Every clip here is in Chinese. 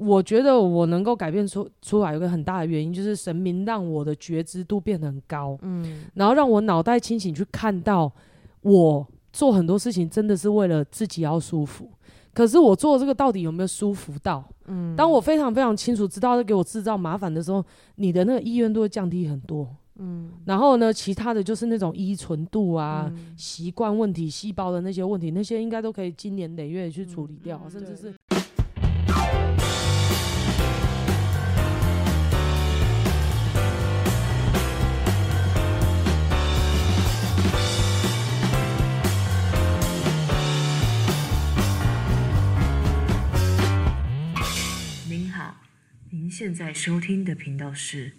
我觉得我能够改变出出来，有个很大的原因，就是神明让我的觉知度变得很高，嗯，然后让我脑袋清醒，去看到我做很多事情真的是为了自己要舒服。可是我做这个到底有没有舒服到？嗯，当我非常非常清楚知道在给我制造麻烦的时候，你的那个意愿都会降低很多。嗯，然后呢，其他的就是那种依存度啊、习惯问题、细胞的那些问题，那些应该都可以经年累月去处理掉，甚至是。现在收听的频道是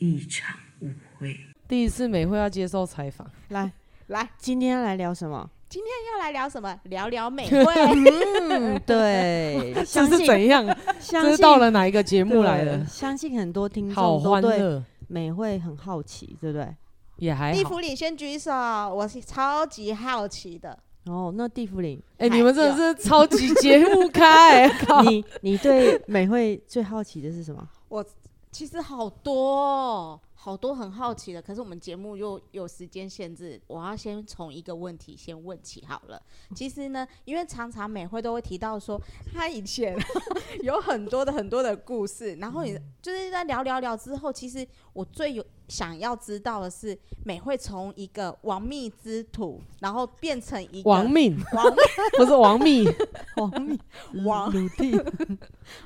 一场误会。第一次美惠要接受采访，来来，今天要来聊什么？今天要来聊什么？聊聊美惠。嗯，对，这是怎样？这是到了哪一个节目来了？相信很多听众都对美惠很好奇，对不对？也还好。地府里先举手，我是超级好奇的。哦，那地府灵，哎、欸，你们真的是超级节目咖！你你对美惠最好奇的是什么？我其实好多、哦。好多很好奇的，可是我们节目又有时间限制，我要先从一个问题先问起好了。其实呢，因为常常美惠都会提到说，她以前有很多的很多的故事，然后你就是在聊聊聊之后，其实我最有想要知道的是，美惠从一个亡命之徒，然后变成一个亡命，亡命不是亡命，亡命，亡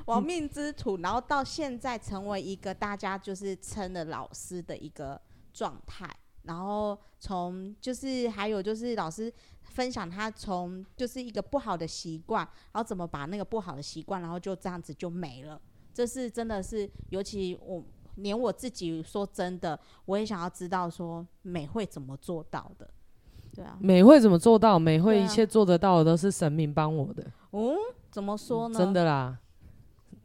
亡命之徒，然后到现在成为一个大家就是称的老师。的一个状态，然后从就是还有就是老师分享他从就是一个不好的习惯，然后怎么把那个不好的习惯，然后就这样子就没了。这是真的是，尤其我连我自己说真的，我也想要知道说美会怎么做到的。对啊，美会怎么做到？美会一切做得到的都是神明帮我的。嗯，怎么说呢？真的啦。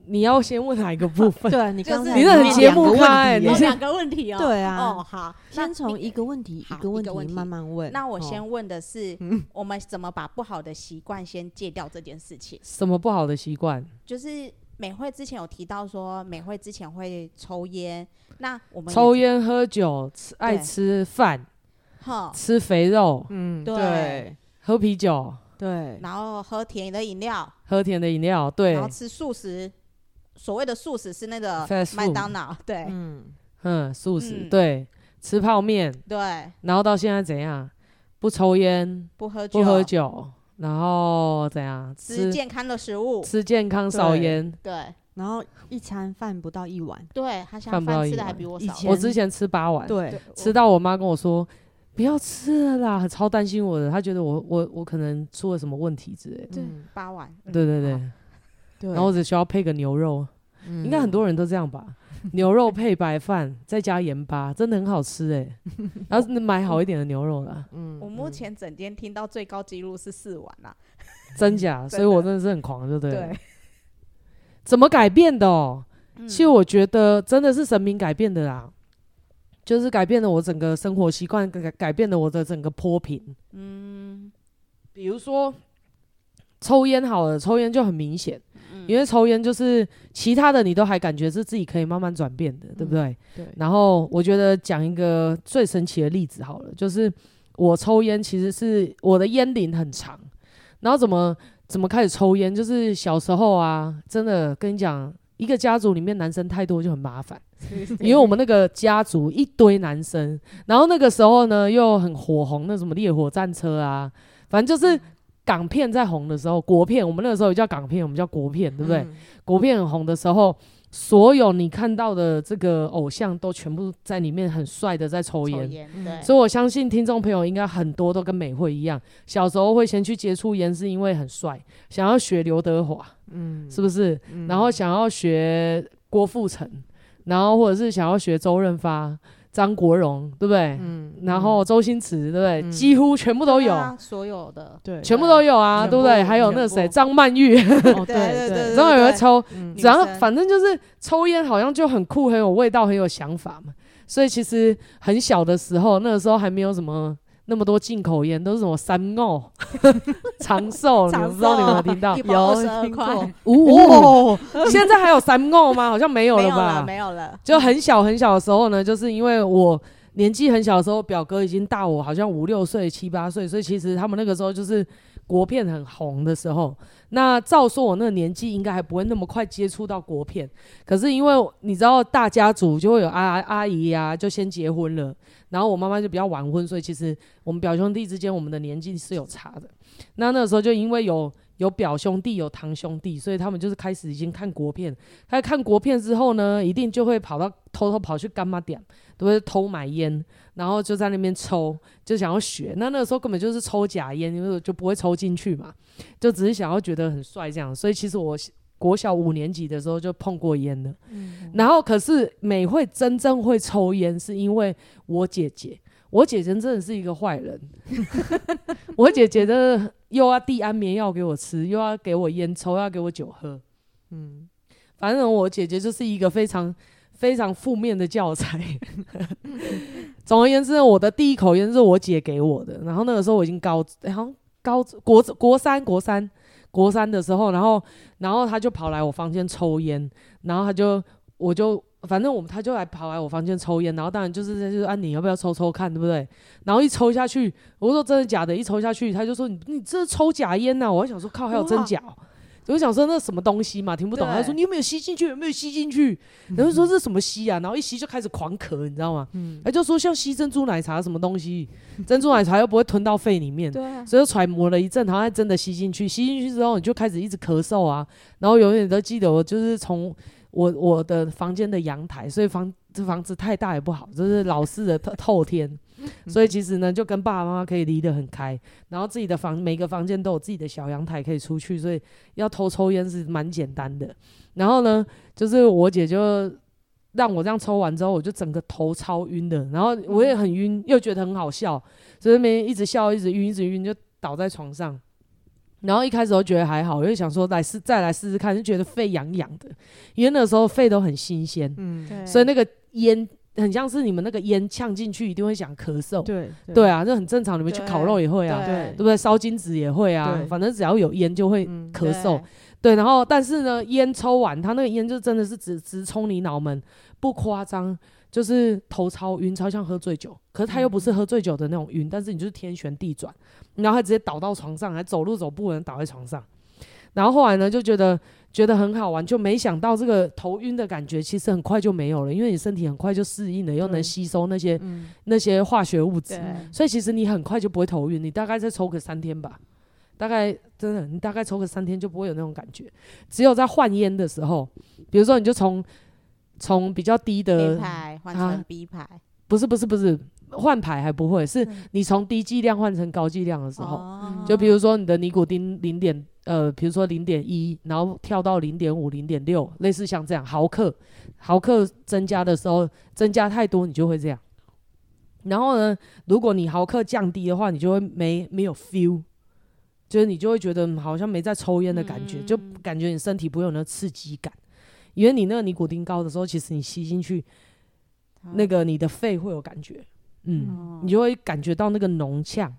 你要先问哪一个部分？对，你刚才你是很节目咖，你两个问题哦。对啊，哦好，先从一个问题一个问题慢慢问。那我先问的是，我们怎么把不好的习惯先戒掉这件事情？什么不好的习惯？就是美惠之前有提到说，美惠之前会抽烟，那我们抽烟喝酒，吃爱吃饭，吃肥肉，嗯，对，喝啤酒，对，然后喝甜的饮料，喝甜的饮料，对，然后吃素食。所谓的素食是那个麦当劳，对，嗯。嗯，素食对，吃泡面，对，然后到现在怎样？不抽烟，不喝酒，不喝酒，然后怎样？吃健康的食物，吃健康少烟，对，然后一餐饭不到一碗，对，他现在饭吃的还比我少，我之前吃八碗，对，吃到我妈跟我说不要吃了啦，超担心我的，她觉得我我我可能出了什么问题之类的，对，八碗，对对对。然后我只需要配个牛肉，应该很多人都这样吧？牛肉配白饭，再加盐巴，真的很好吃哎！然后买好一点的牛肉啦。嗯，我目前整天听到最高纪录是四碗啦，真假？所以我真的是很狂，对不对？对。怎么改变的哦？其实我觉得真的是神明改变的啦，就是改变了我整个生活习惯，改改变了我的整个波频。嗯，比如说抽烟好了，抽烟就很明显。因为抽烟就是其他的，你都还感觉是自己可以慢慢转变的，对不对？对。然后我觉得讲一个最神奇的例子好了，就是我抽烟其实是我的烟龄很长，然后怎么怎么开始抽烟，就是小时候啊，真的跟你讲，一个家族里面男生太多就很麻烦，因为我们那个家族一堆男生，然后那个时候呢又很火红，那什么烈火战车啊，反正就是。港片在红的时候，国片我们那个时候也叫港片，我们叫国片，对不对？嗯、国片很红的时候，所有你看到的这个偶像都全部在里面很帅的在抽烟，所以我相信听众朋友应该很多都跟美惠一样，小时候会先去接触烟，是因为很帅，想要学刘德华，嗯，是不是？嗯、然后想要学郭富城，然后或者是想要学周润发。张国荣对不对？嗯，然后周星驰对不对？几乎全部都有，所有的对，全部都有啊，对不对？还有那个谁，张曼玉，对对 对，然后有个抽，然后反正就是抽烟，好像就很酷，很有味道，很有想法嘛。所以其实很小的时候，那个时候还没有什么那么多进口烟，都是什么三欧 长寿，你们知道你们有没有听到？有听过。哦，现在还有三欧吗？好像没有了吧？没有了。就很小很小的时候呢，就是因为我年纪很小的时候，表哥已经大我好像五六岁、七八岁，所以其实他们那个时候就是国片很红的时候。那照说，我那个年纪应该还不会那么快接触到国片。可是因为你知道，大家族就会有阿阿姨呀、啊，就先结婚了，然后我妈妈就比较晚婚，所以其实我们表兄弟之间，我们的年纪是有差的。那那个时候就因为有有表兄弟，有堂兄弟，所以他们就是开始已经看国片。开始看国片之后呢，一定就会跑到偷偷跑去干妈店，都会偷买烟。然后就在那边抽，就想要学。那那个时候根本就是抽假烟，因为就不会抽进去嘛，就只是想要觉得很帅这样。所以其实我国小五年级的时候就碰过烟了。嗯。然后可是美会真正会抽烟，是因为我姐姐。我姐姐真的是一个坏人。我姐姐的又要递安眠药给我吃，又要给我烟抽，又要给我酒喝。嗯。反正我姐姐就是一个非常。非常负面的教材。总而言之，我的第一口烟是我姐给我的。然后那个时候我已经高，然后高国国三国三国三的时候，然后然后他就跑来我房间抽烟，然后他就我就反正我们他就来跑来我房间抽烟，然后当然就是就是啊，你要不要抽抽看，对不对？然后一抽下去，我说真的假的？一抽下去，他就说你你这是抽假烟呐！我还想说靠，还有真假？我想说那什么东西嘛，听不懂。他说你有没有吸进去？有没有吸进去？然后说这是什么吸啊？然后一吸就开始狂咳，你知道吗？嗯，他就说像吸珍珠奶茶什么东西，珍珠奶茶又不会吞到肺里面，对，所以就揣摩了一阵，好像真的吸进去。吸进去之后，你就开始一直咳嗽啊。然后永远都记得我就是从我我的房间的阳台，所以房这房子太大也不好，就是老式的透透天。所以其实呢，就跟爸爸妈妈可以离得很开，然后自己的房每个房间都有自己的小阳台可以出去，所以要偷抽烟是蛮简单的。然后呢，就是我姐就让我这样抽完之后，我就整个头超晕的，然后我也很晕，又觉得很好笑，所以那边一直笑，一直晕，一直晕，就倒在床上。然后一开始我觉得还好，我就想说来试再来试试看，就觉得肺痒痒的，因为那时候肺都很新鲜，嗯，所以那个烟。很像是你们那个烟呛进去一定会想咳嗽，对对，对啊，这很正常。你们去烤肉也会啊，对，对，对不对？烧金纸也会啊，反正只要有烟就会咳嗽。嗯、对，对，然后但是呢，烟抽完，他那个烟就真的是直直冲你脑门，不夸张，就是头超晕，超像喝醉酒。可是他又不是喝醉酒的那种晕，嗯、但是你就是天旋地转，然后还直接倒到床上，还走路走不稳倒在床上。然后后来呢，就觉得。觉得很好玩，就没想到这个头晕的感觉其实很快就没有了，因为你身体很快就适应了，又能吸收那些、嗯、那些化学物质，所以其实你很快就不会头晕。你大概再抽个三天吧，大概真的，你大概抽个三天就不会有那种感觉。只有在换烟的时候，比如说你就从从比较低的 A 牌换成 B 牌，啊、不是不是不是换牌还不会，是你从低剂量换成高剂量的时候，嗯、就比如说你的尼古丁零点。呃，比如说零点一，然后跳到零点五、零点六，类似像这样毫克，毫克增加的时候，增加太多你就会这样。然后呢，如果你毫克降低的话，你就会没没有 feel，就是你就会觉得好像没在抽烟的感觉，嗯、就感觉你身体不会有那刺激感。因为你那个尼古丁高的时候，其实你吸进去，那个你的肺会有感觉，嗯，嗯你就会感觉到那个浓呛。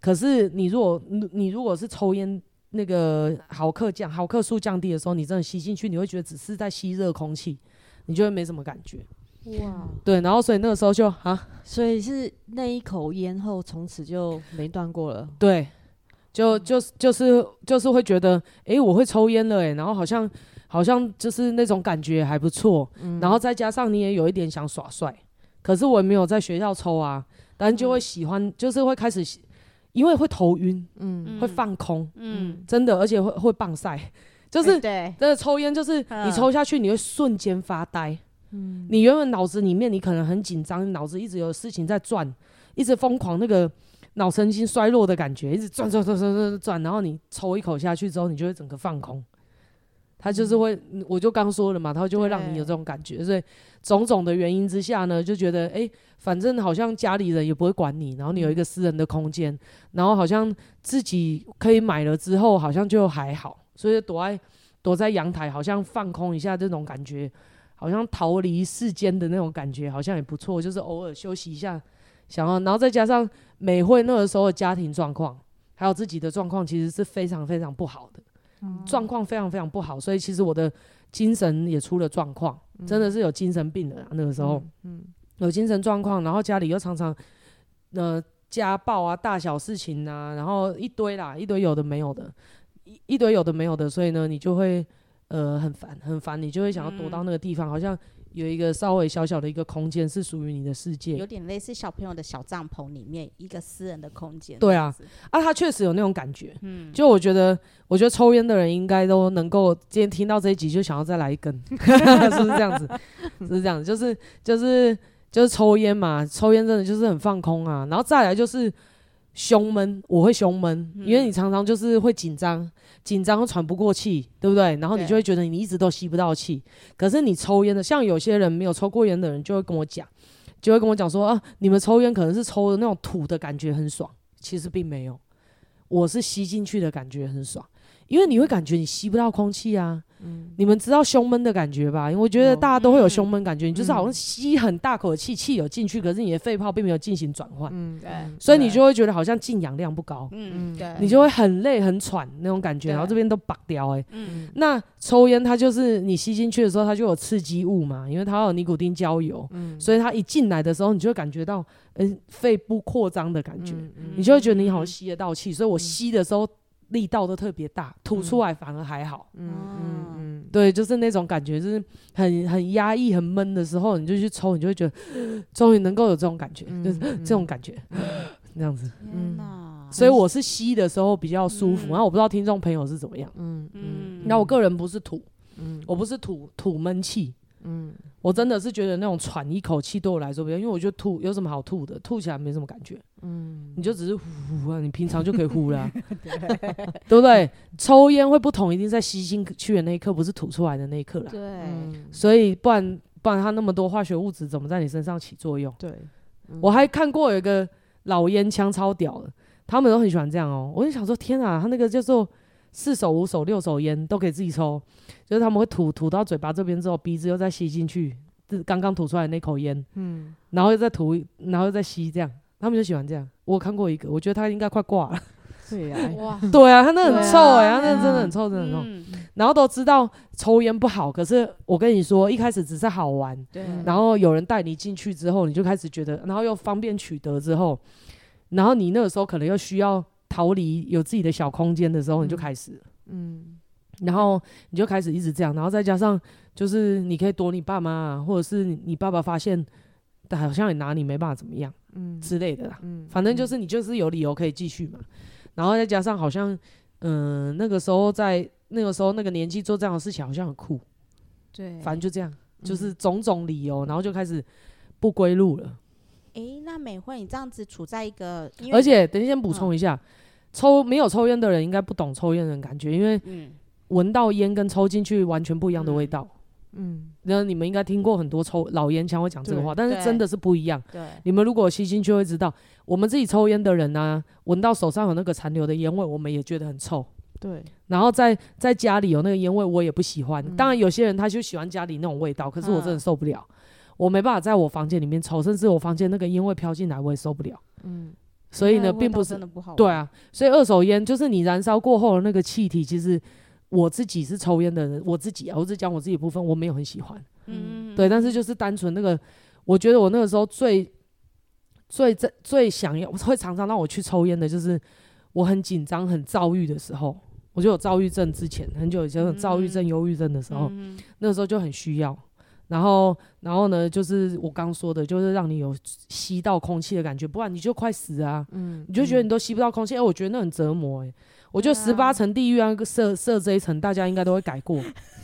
可是你如果你如果是抽烟，那个毫克降毫克数降低的时候，你真的吸进去，你会觉得只是在吸热空气，你就会没什么感觉。哇，对，然后所以那个时候就啊，所以是那一口烟后，从此就没断过了。对，就就就是就是会觉得，哎、欸，我会抽烟了、欸，哎，然后好像好像就是那种感觉还不错。嗯、然后再加上你也有一点想耍帅，可是我也没有在学校抽啊，但就会喜欢，嗯、就是会开始。因为会头晕，嗯，会放空，嗯，真的，而且会会棒晒，就是，对，真的抽烟就是你抽下去，你会瞬间发呆，嗯，你原本脑子里面你可能很紧张，脑子一直有事情在转，一直疯狂那个脑神经衰弱的感觉，一直转转转转转转，然后你抽一口下去之后，你就会整个放空。他就是会，我就刚说了嘛，他就会让你有这种感觉，所以种种的原因之下呢，就觉得哎、欸，反正好像家里人也不会管你，然后你有一个私人的空间，然后好像自己可以买了之后，好像就还好，所以躲在躲在阳台，好像放空一下这种感觉，好像逃离世间的那种感觉，好像也不错，就是偶尔休息一下，想要，然后再加上美惠那个时候的家庭状况，还有自己的状况，其实是非常非常不好的，状况、嗯、非常非常不好，所以其实我的精神也出了状况，嗯、真的是有精神病的、啊、那个时候，有精神状况，然后家里又常常呃家暴啊，大小事情啊，然后一堆啦，一堆有的没有的，一一堆有的没有的，所以呢，你就会呃很烦很烦，你就会想要躲到那个地方，嗯、好像。有一个稍微小小的一个空间是属于你的世界，有点类似小朋友的小帐篷里面一个私人的空间。对啊，啊，他确实有那种感觉。嗯，就我觉得，我觉得抽烟的人应该都能够今天听到这一集就想要再来一根，是不是这样子？是不是这样子？就是就是就是抽烟嘛，抽烟真的就是很放空啊。然后再来就是胸闷，我会胸闷，嗯、因为你常常就是会紧张。紧张喘不过气，对不对？然后你就会觉得你一直都吸不到气。可是你抽烟的，像有些人没有抽过烟的人，就会跟我讲，就会跟我讲说啊，你们抽烟可能是抽的那种土的感觉很爽，其实并没有，我是吸进去的感觉很爽，因为你会感觉你吸不到空气啊。嗯，你们知道胸闷的感觉吧？因为我觉得大家都会有胸闷感觉，你就是好像吸很大口气，气有进去，可是你的肺泡并没有进行转换。嗯，对。所以你就会觉得好像进氧量不高。嗯，对。你就会很累很喘那种感觉，然后这边都拔掉哎。嗯。那抽烟它就是你吸进去的时候，它就有刺激物嘛，因为它有尼古丁焦油。嗯。所以它一进来的时候，你就会感觉到，嗯，肺部扩张的感觉。嗯。你就会觉得你好像吸得到气，所以我吸的时候。力道都特别大，吐出来反而还好。嗯嗯嗯，对，就是那种感觉，就是很很压抑、很闷的时候，你就去抽，你就会觉得终于能够有这种感觉，就是这种感觉，那样子。嗯，所以我是吸的时候比较舒服，然后我不知道听众朋友是怎么样。嗯。嗯，那我个人不是吐，嗯，我不是吐吐闷气。嗯，我真的是觉得那种喘一口气对我来说比较，因为我觉得吐有什么好吐的，吐起来没什么感觉。嗯，你就只是呼呼啊，你平常就可以呼啦，对，对不对？抽烟会不同，一定在吸进去的那一刻，不是吐出来的那一刻啦。对，嗯、所以不然不然它那么多化学物质怎么在你身上起作用？对，嗯、我还看过有一个老烟枪超屌的，他们都很喜欢这样哦、喔。我就想说，天啊，他那个叫做。四手、五手、六手烟都可以自己抽，就是他们会吐吐到嘴巴这边之后，鼻子又再吸进去，是刚刚吐出来那口烟，嗯，然后又再吐，然后又再吸，这样他们就喜欢这样。我看过一个，我觉得他应该快挂了。对呀，哇，对啊，他那很臭哎、欸，啊、他那真的很臭，真的很臭。嗯、然后都知道抽烟不好，可是我跟你说，一开始只是好玩，对。然后有人带你进去之后，你就开始觉得，然后又方便取得之后，然后你那个时候可能又需要。逃离有自己的小空间的时候，你就开始，嗯，然后你就开始一直这样，然后再加上就是你可以躲你爸妈啊，或者是你爸爸发现，好像也拿你没办法怎么样，嗯。之类的啦，嗯，反正就是你就是有理由可以继续嘛，然后再加上好像，嗯，那个时候在那个时候那个年纪做这样的事情好像很酷，对，反正就这样，就是种种理由，然后就开始不归路了。诶，那美惠你这样子处在一个，而且等一下先补充一下。抽没有抽烟的人应该不懂抽烟的感觉，因为闻到烟跟抽进去完全不一样的味道。嗯，然后你们应该听过很多抽老烟枪会讲这个话，但是真的是不一样。对，你们如果吸进去会知道，我们自己抽烟的人呢，闻到手上有那个残留的烟味，我们也觉得很臭。对，然后在在家里有那个烟味，我也不喜欢。当然有些人他就喜欢家里那种味道，可是我真的受不了，我没办法在我房间里面抽，甚至我房间那个烟味飘进来我也受不了。嗯。所以呢，并不是对啊，所以二手烟就是你燃烧过后的那个气体，其实我自己是抽烟的人，我自己啊，我只讲我自己部分，我没有很喜欢，嗯，对，但是就是单纯那个，我觉得我那个时候最最最最想要，会常常让我去抽烟的，就是我很紧张、很躁郁的时候，我就有躁郁症之前很久以前有躁郁症、忧郁症的时候，那个时候就很需要。然后，然后呢，就是我刚说的，就是让你有吸到空气的感觉，不然你就快死啊！嗯，你就觉得你都吸不到空气，哎、嗯，我觉得那很折磨哎、欸。我觉得十八层地狱啊，设设这一层，大家应该都会改过。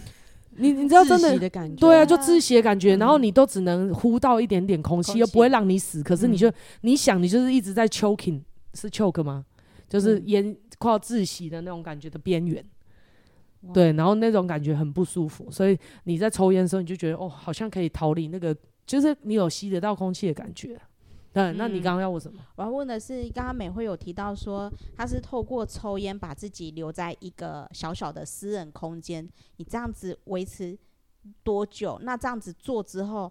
你你知道真的，对啊，就窒息的感觉，嗯、然后你都只能呼到一点点空气，又不会让你死，可是你就、嗯、你想，你就是一直在 choking，是 choke 吗？就是烟快要窒息的那种感觉的边缘。对，然后那种感觉很不舒服，所以你在抽烟的时候，你就觉得哦，好像可以逃离那个，就是你有吸得到空气的感觉。对，嗯、那你刚刚要问什么？我要问的是，刚刚美惠有提到说，他是透过抽烟把自己留在一个小小的私人空间，你这样子维持多久？那这样子做之后，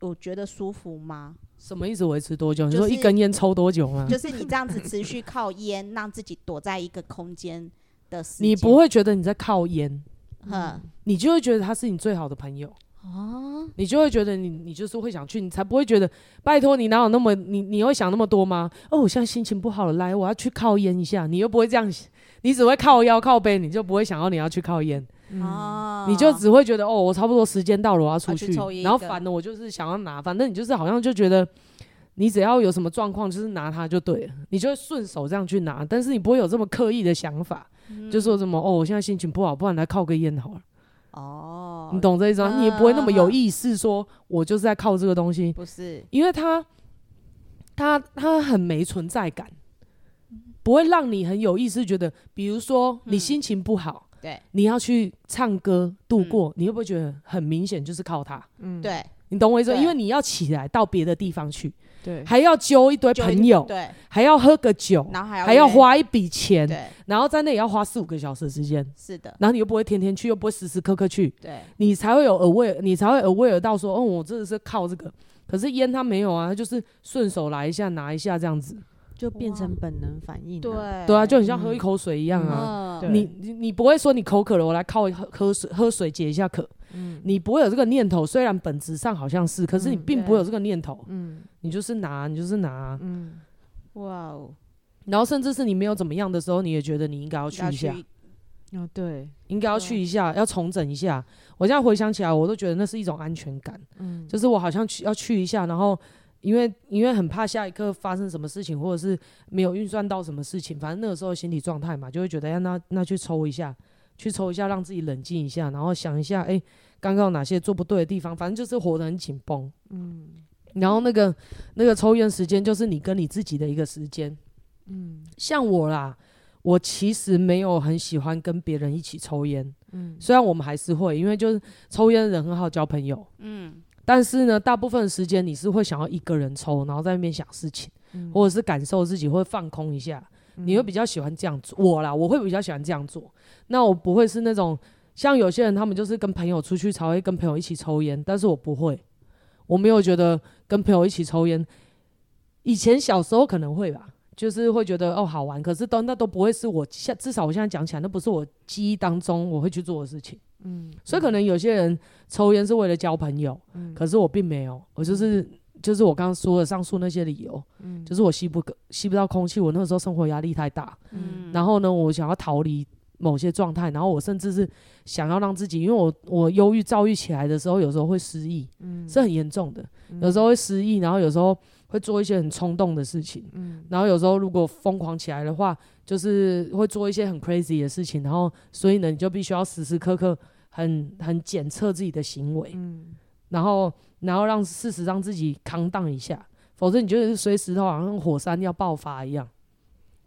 我觉得舒服吗？什么意思？维持多久？就是、你说一根烟抽多久吗？就是你这样子持续靠烟，让自己躲在一个空间的时间。你不会觉得你在靠烟，嗯，你就会觉得他是你最好的朋友。哦，你就会觉得你你就是会想去，你才不会觉得拜托你哪有那么你你会想那么多吗？哦，我现在心情不好了，来我要去靠烟一下，你又不会这样，你只会靠腰靠背，你就不会想要你要去靠烟。哦、嗯，你就只会觉得哦，我差不多时间到了，我要出去，去然后烦的我就是想要拿，反正你就是好像就觉得你只要有什么状况就是拿它就对了，你就会顺手这样去拿，但是你不会有这么刻意的想法，嗯、就说什么哦，我现在心情不好，不然来靠个烟好了。哦，你懂这一种，你也不会那么有意识说，我就是在靠这个东西，不是，因为他他他很没存在感，不会让你很有意思觉得，比如说你心情不好，对，你要去唱歌度过，你会不会觉得很明显就是靠他？嗯，对，你懂我意思？因为你要起来到别的地方去。对，还要揪一堆朋友，对，还要喝个酒，然后还要还要花一笔钱，对，然后在那也要花四五个小时的时间，是的，然后你又不会天天去，又不会时时刻刻去，对，你才会有 aware，你才会 aware 到说，哦，我真的是靠这个，可是烟它没有啊，它就是顺手来一下拿一下这样子，就变成本能反应，对，对啊，就很像喝一口水一样啊，你你你不会说你口渴了，我来靠喝喝水喝水解一下渴。嗯，你不会有这个念头，虽然本质上好像是，可是你并不会有这个念头。嗯，你就是拿，你就是拿。嗯，哇哦。然后甚至是你没有怎么样的时候，你也觉得你应该要去一下。哦，对，应该要去一下，要重整一下。我现在回想起来，我都觉得那是一种安全感。嗯，就是我好像去要去一下，然后因为因为很怕下一刻发生什么事情，或者是没有运算到什么事情，反正那个时候心理状态嘛，就会觉得，哎，那那去抽一下。去抽一下，让自己冷静一下，然后想一下，哎、欸，刚刚有哪些做不对的地方？反正就是活得很紧绷。嗯，然后那个那个抽烟时间，就是你跟你自己的一个时间。嗯，像我啦，我其实没有很喜欢跟别人一起抽烟。嗯，虽然我们还是会，因为就是抽烟的人很好交朋友。嗯，但是呢，大部分时间你是会想要一个人抽，然后在那边想事情，嗯、或者是感受自己，会放空一下。你会比较喜欢这样做，我啦，我会比较喜欢这样做。那我不会是那种像有些人，他们就是跟朋友出去才会跟朋友一起抽烟，但是我不会，我没有觉得跟朋友一起抽烟。以前小时候可能会吧，就是会觉得哦好玩，可是都那都不会是我现至少我现在讲起来，那不是我记忆当中我会去做的事情。嗯，所以可能有些人抽烟是为了交朋友，嗯，可是我并没有，我就是。就是我刚刚说的上述那些理由，嗯，就是我吸不吸不到空气，我那个时候生活压力太大，嗯，然后呢，我想要逃离某些状态，然后我甚至是想要让自己，因为我我忧郁躁郁起来的时候，有时候会失忆，嗯，是很严重的，有时候会失忆，然后有时候会做一些很冲动的事情，嗯，然后有时候如果疯狂起来的话，就是会做一些很 crazy 的事情，然后所以呢，你就必须要时时刻刻很很检测自己的行为，嗯，然后。然后让事实让自己扛荡一下，否则你就是随时都好像火山要爆发一样。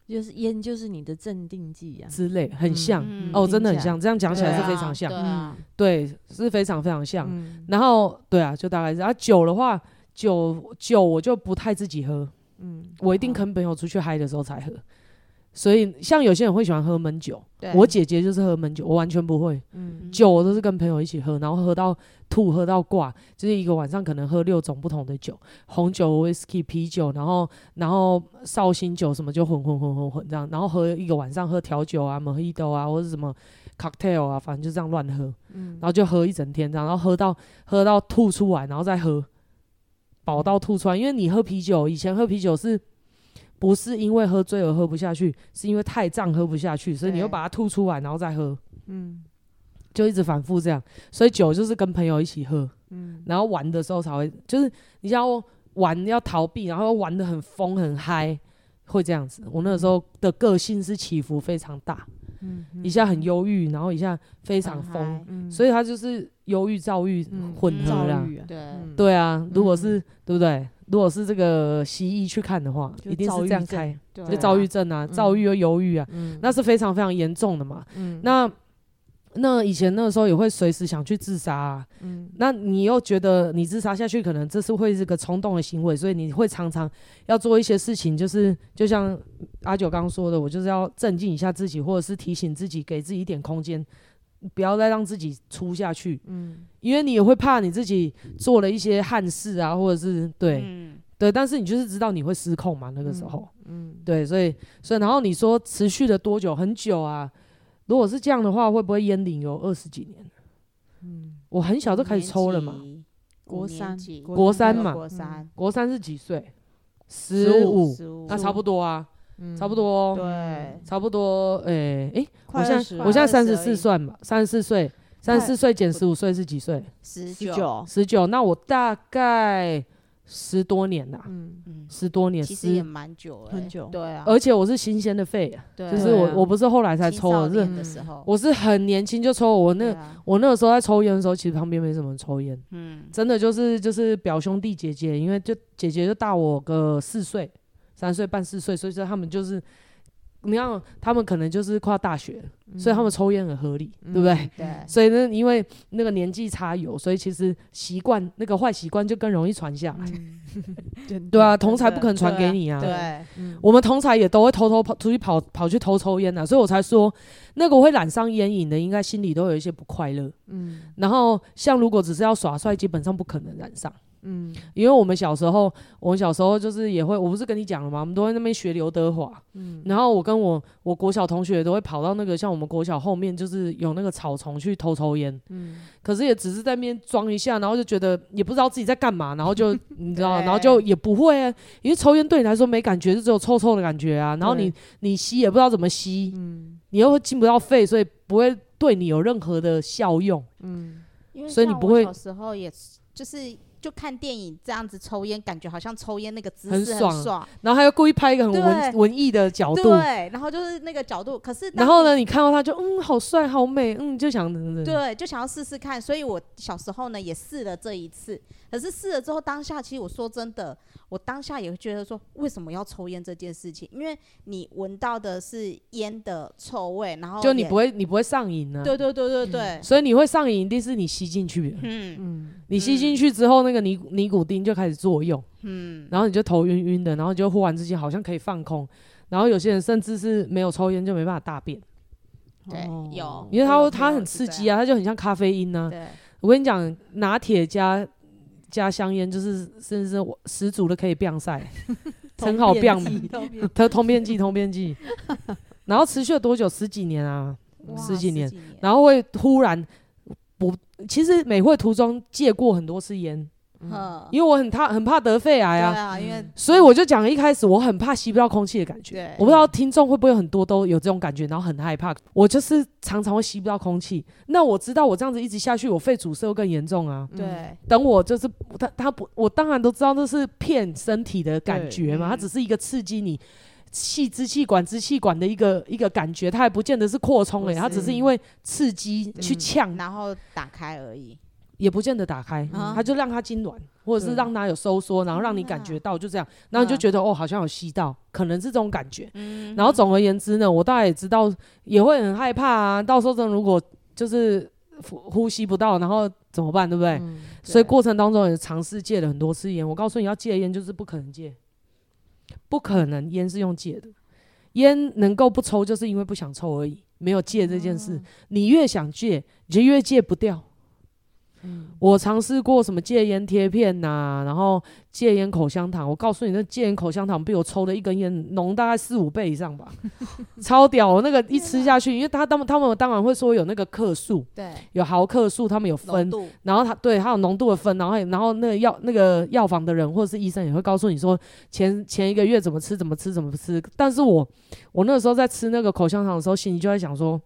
就是烟，就是你的镇定剂啊之类，很像、嗯、哦，真的很像。这样讲起来是非常像，对，啊对，啊、对，是非常非常像。嗯、然后对啊，就大概是啊，酒的话，酒酒我就不太自己喝，嗯，我一定跟朋友出去嗨的时候才喝。所以，像有些人会喜欢喝闷酒，我姐姐就是喝闷酒，我完全不会。嗯，酒我都是跟朋友一起喝，然后喝到吐，喝到挂，就是一个晚上可能喝六种不同的酒，红酒、威士忌、啤酒，然后然后绍兴酒什么就混混混混混这样，然后喝一个晚上喝调酒啊、莫吉托啊，或者什么 cocktail 啊，反正就这样乱喝，嗯，然后就喝一整天这样，然后喝到喝到吐出来，然后再喝，饱到吐出来，因为你喝啤酒，以前喝啤酒是。不是因为喝醉而喝不下去，是因为太胀喝不下去，所以你又把它吐出来，然后再喝，嗯，就一直反复这样。所以酒就是跟朋友一起喝，嗯，然后玩的时候才会，就是你要玩要逃避，然后玩的很疯很嗨，会这样子。我那个时候的个性是起伏非常大，嗯，一下很忧郁，然后一下非常疯，嗯，所以他就是忧郁躁郁混合了，对。对啊，如果是对不对？如果是这个西医去看的话，一定是这样开，就躁郁症啊，躁郁又忧郁啊，那是非常非常严重的嘛。那那以前那个时候也会随时想去自杀啊。那你又觉得你自杀下去，可能这是会是个冲动的行为，所以你会常常要做一些事情，就是就像阿九刚刚说的，我就是要镇静一下自己，或者是提醒自己，给自己一点空间，不要再让自己出下去，嗯，因为你也会怕你自己做了一些憾事啊，或者是对，嗯、对，但是你就是知道你会失控嘛，那个时候，嗯，嗯。对，所以，所以，然后你说持续了多久？很久啊。如果是这样的话，会不会烟龄有二十几年？嗯，我很小就开始抽了嘛，国三，国三嘛，国三，国三是几岁？十五，那差不多啊。差不多，对，差不多，诶诶，我现在我现在三十四算吧，三十四岁，三十四岁减十五岁是几岁？十九，十九，那我大概十多年了，嗯。嗯，十多年，其实也蛮久了，很久，对啊，而且我是新鲜的肺，就是我我不是后来才抽的，是我是很年轻就抽，我那我那个时候在抽烟的时候，其实旁边没什么人抽烟，嗯，真的就是就是表兄弟姐姐，因为就姐姐就大我个四岁。三岁半四岁，所以说他们就是，你看他们可能就是跨大学，嗯、所以他们抽烟很合理，嗯、对不对？对。所以呢，因为那个年纪差有，所以其实习惯那个坏习惯就更容易传下来。嗯、对啊，同才不可能传给你啊。对。对我们同才也都会偷偷跑出去跑跑去偷抽烟啊，所以我才说那个会染上烟瘾的，应该心里都有一些不快乐。嗯。然后像如果只是要耍帅，基本上不可能染上。嗯，因为我们小时候，我们小时候就是也会，我不是跟你讲了吗？我们都在那边学刘德华，嗯，然后我跟我我国小同学都会跑到那个像我们国小后面，就是有那个草丛去偷抽烟，嗯，可是也只是在那边装一下，然后就觉得也不知道自己在干嘛，然后就 你知道，然后就也不会啊，因为抽烟对你来说没感觉，就只有臭臭的感觉啊，然后你你吸也不知道怎么吸，嗯，你又进不到肺，所以不会对你有任何的效用，嗯，所以你不会小时候也就是。就看电影这样子抽烟，感觉好像抽烟那个姿势很爽，爽然后还要故意拍一个很文文艺的角度，对，然后就是那个角度，可是然后呢，你看到他就嗯，好帅，好美，嗯，就想对，就想要试试看，所以我小时候呢也试了这一次，可是试了之后，当下其实我说真的。我当下也会觉得说，为什么要抽烟这件事情？因为你闻到的是烟的臭味，然后就你不会，你不会上瘾呢、啊？对对对对对、嗯。所以你会上瘾，一定是你吸进去。嗯嗯。你吸进去之后，那个尼尼古丁就开始作用。嗯。然后你就头晕晕的，然后就忽然之间好像可以放空。然后有些人甚至是没有抽烟就没办法大便。对，有。因为它它很刺激啊，它就很像咖啡因呢、啊。对。我跟你讲，拿铁加。加香烟就是，甚至是十足的可以变晒，很好变，它通便剂，通便 剂，然后持续了多久？十几年啊，十几年，然后会突然不，其实美惠途中戒过很多次烟。嗯，因为我很怕很怕得肺癌啊，对啊，因为所以我就讲一开始我很怕吸不到空气的感觉。对，我不知道听众会不会很多都有这种感觉，然后很害怕。我就是常常会吸不到空气。那我知道我这样子一直下去，我肺阻塞会更严重啊。对，等我就是他他不，我当然都知道那是骗身体的感觉嘛，它只是一个刺激你气支气管支气管的一个一个感觉，它还不见得是扩充诶，它只是因为刺激去呛，然后打开而已。也不见得打开，他、嗯、就让它痉挛，或者是让它有收缩，然后让你感觉到就这样，然后你就觉得哦，好像有吸到，可能是这种感觉。嗯、然后总而言之呢，我大概也知道，也会很害怕啊。到时候真如果就是呼呼吸不到，然后怎么办，对不对？所以过程当中也尝试戒了很多次烟。我告诉你要戒烟就是不可能戒，不可能烟是用戒的，烟能够不抽就是因为不想抽而已，没有戒这件事。嗯、你越想戒，你就越戒不掉。嗯、我尝试过什么戒烟贴片呐、啊，然后戒烟口香糖。我告诉你，那戒烟口香糖比我抽的一根烟浓大概四五倍以上吧，超屌！我那个一吃下去，因为他他们他们当然会说有那个克数，对，有毫克数，他们有分，度然后他对他有浓度的分，然后然后那个药那个药房的人或者是医生也会告诉你说前前一个月怎么吃怎么吃怎么吃。但是我我那个时候在吃那个口香糖的时候，心里就在想说。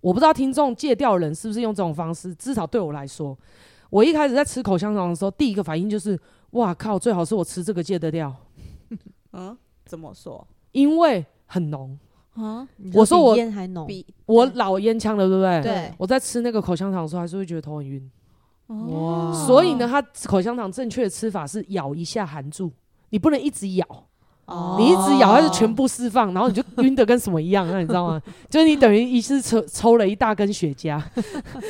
我不知道听众戒掉人是不是用这种方式，至少对我来说，我一开始在吃口香糖的时候，第一个反应就是，哇靠，最好是我吃这个戒得掉。嗯，怎么说？因为很浓啊！我说我烟还浓，比我老烟枪了，对不对？对。我在吃那个口香糖的时候，还是会觉得头很晕。哇！所以呢，它口香糖正确的吃法是咬一下含住，你不能一直咬。你一直咬，它就全部释放，然后你就晕的跟什么一样，那你知道吗？就是你等于一次抽抽了一大根雪茄，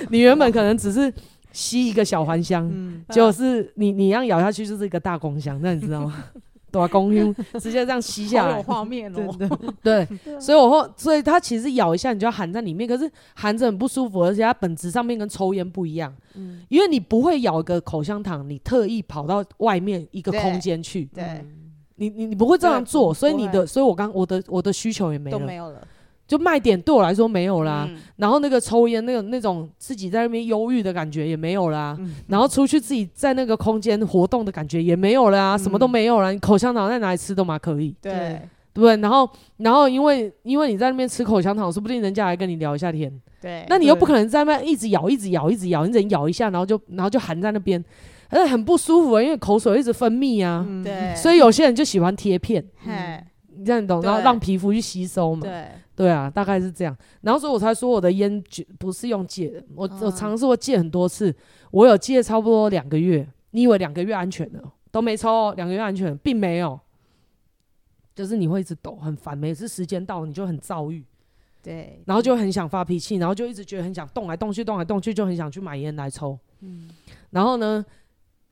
你原本可能只是吸一个小环香，就是你你一样咬下去就是一个大功香，那你知道吗？大公胸，直接这样吸下来，有画面哦。对，所以我后，所以它其实咬一下，你就要含在里面，可是含着很不舒服，而且它本质上面跟抽烟不一样。嗯，因为你不会咬个口香糖，你特意跑到外面一个空间去。对，你你你不会这样做，所以你的，所以我刚我的我的需求也没了，都没有了。就卖点对我来说没有啦，嗯、然后那个抽烟那个那种自己在那边忧郁的感觉也没有啦，嗯、然后出去自己在那个空间活动的感觉也没有啦，嗯、什么都没有了。你口香糖在哪里吃都嘛可以，对。对。不对？然后然后因为因为你在那边吃口香糖，说不定人家还跟你聊一下天，对，那你又不可能在那边一直咬一直咬一直咬，你只能咬一下，然后就然后就含在那边，而且很不舒服，因为口水一直分泌啊，嗯、对，所以有些人就喜欢贴片，嗯、你这样懂，然后让皮肤去吸收嘛，对。对啊，大概是这样。然后所以我才说我的烟不是用戒的，我、嗯、我尝试过戒很多次，我有戒差不多两个月。你以为两个月安全了，都没抽，两个月安全，并没有。就是你会一直抖，很烦。每次时间到，你就很躁郁，对，然后就很想发脾气，然后就一直觉得很想动来动去，动来动去，就很想去买烟来抽。嗯，然后呢，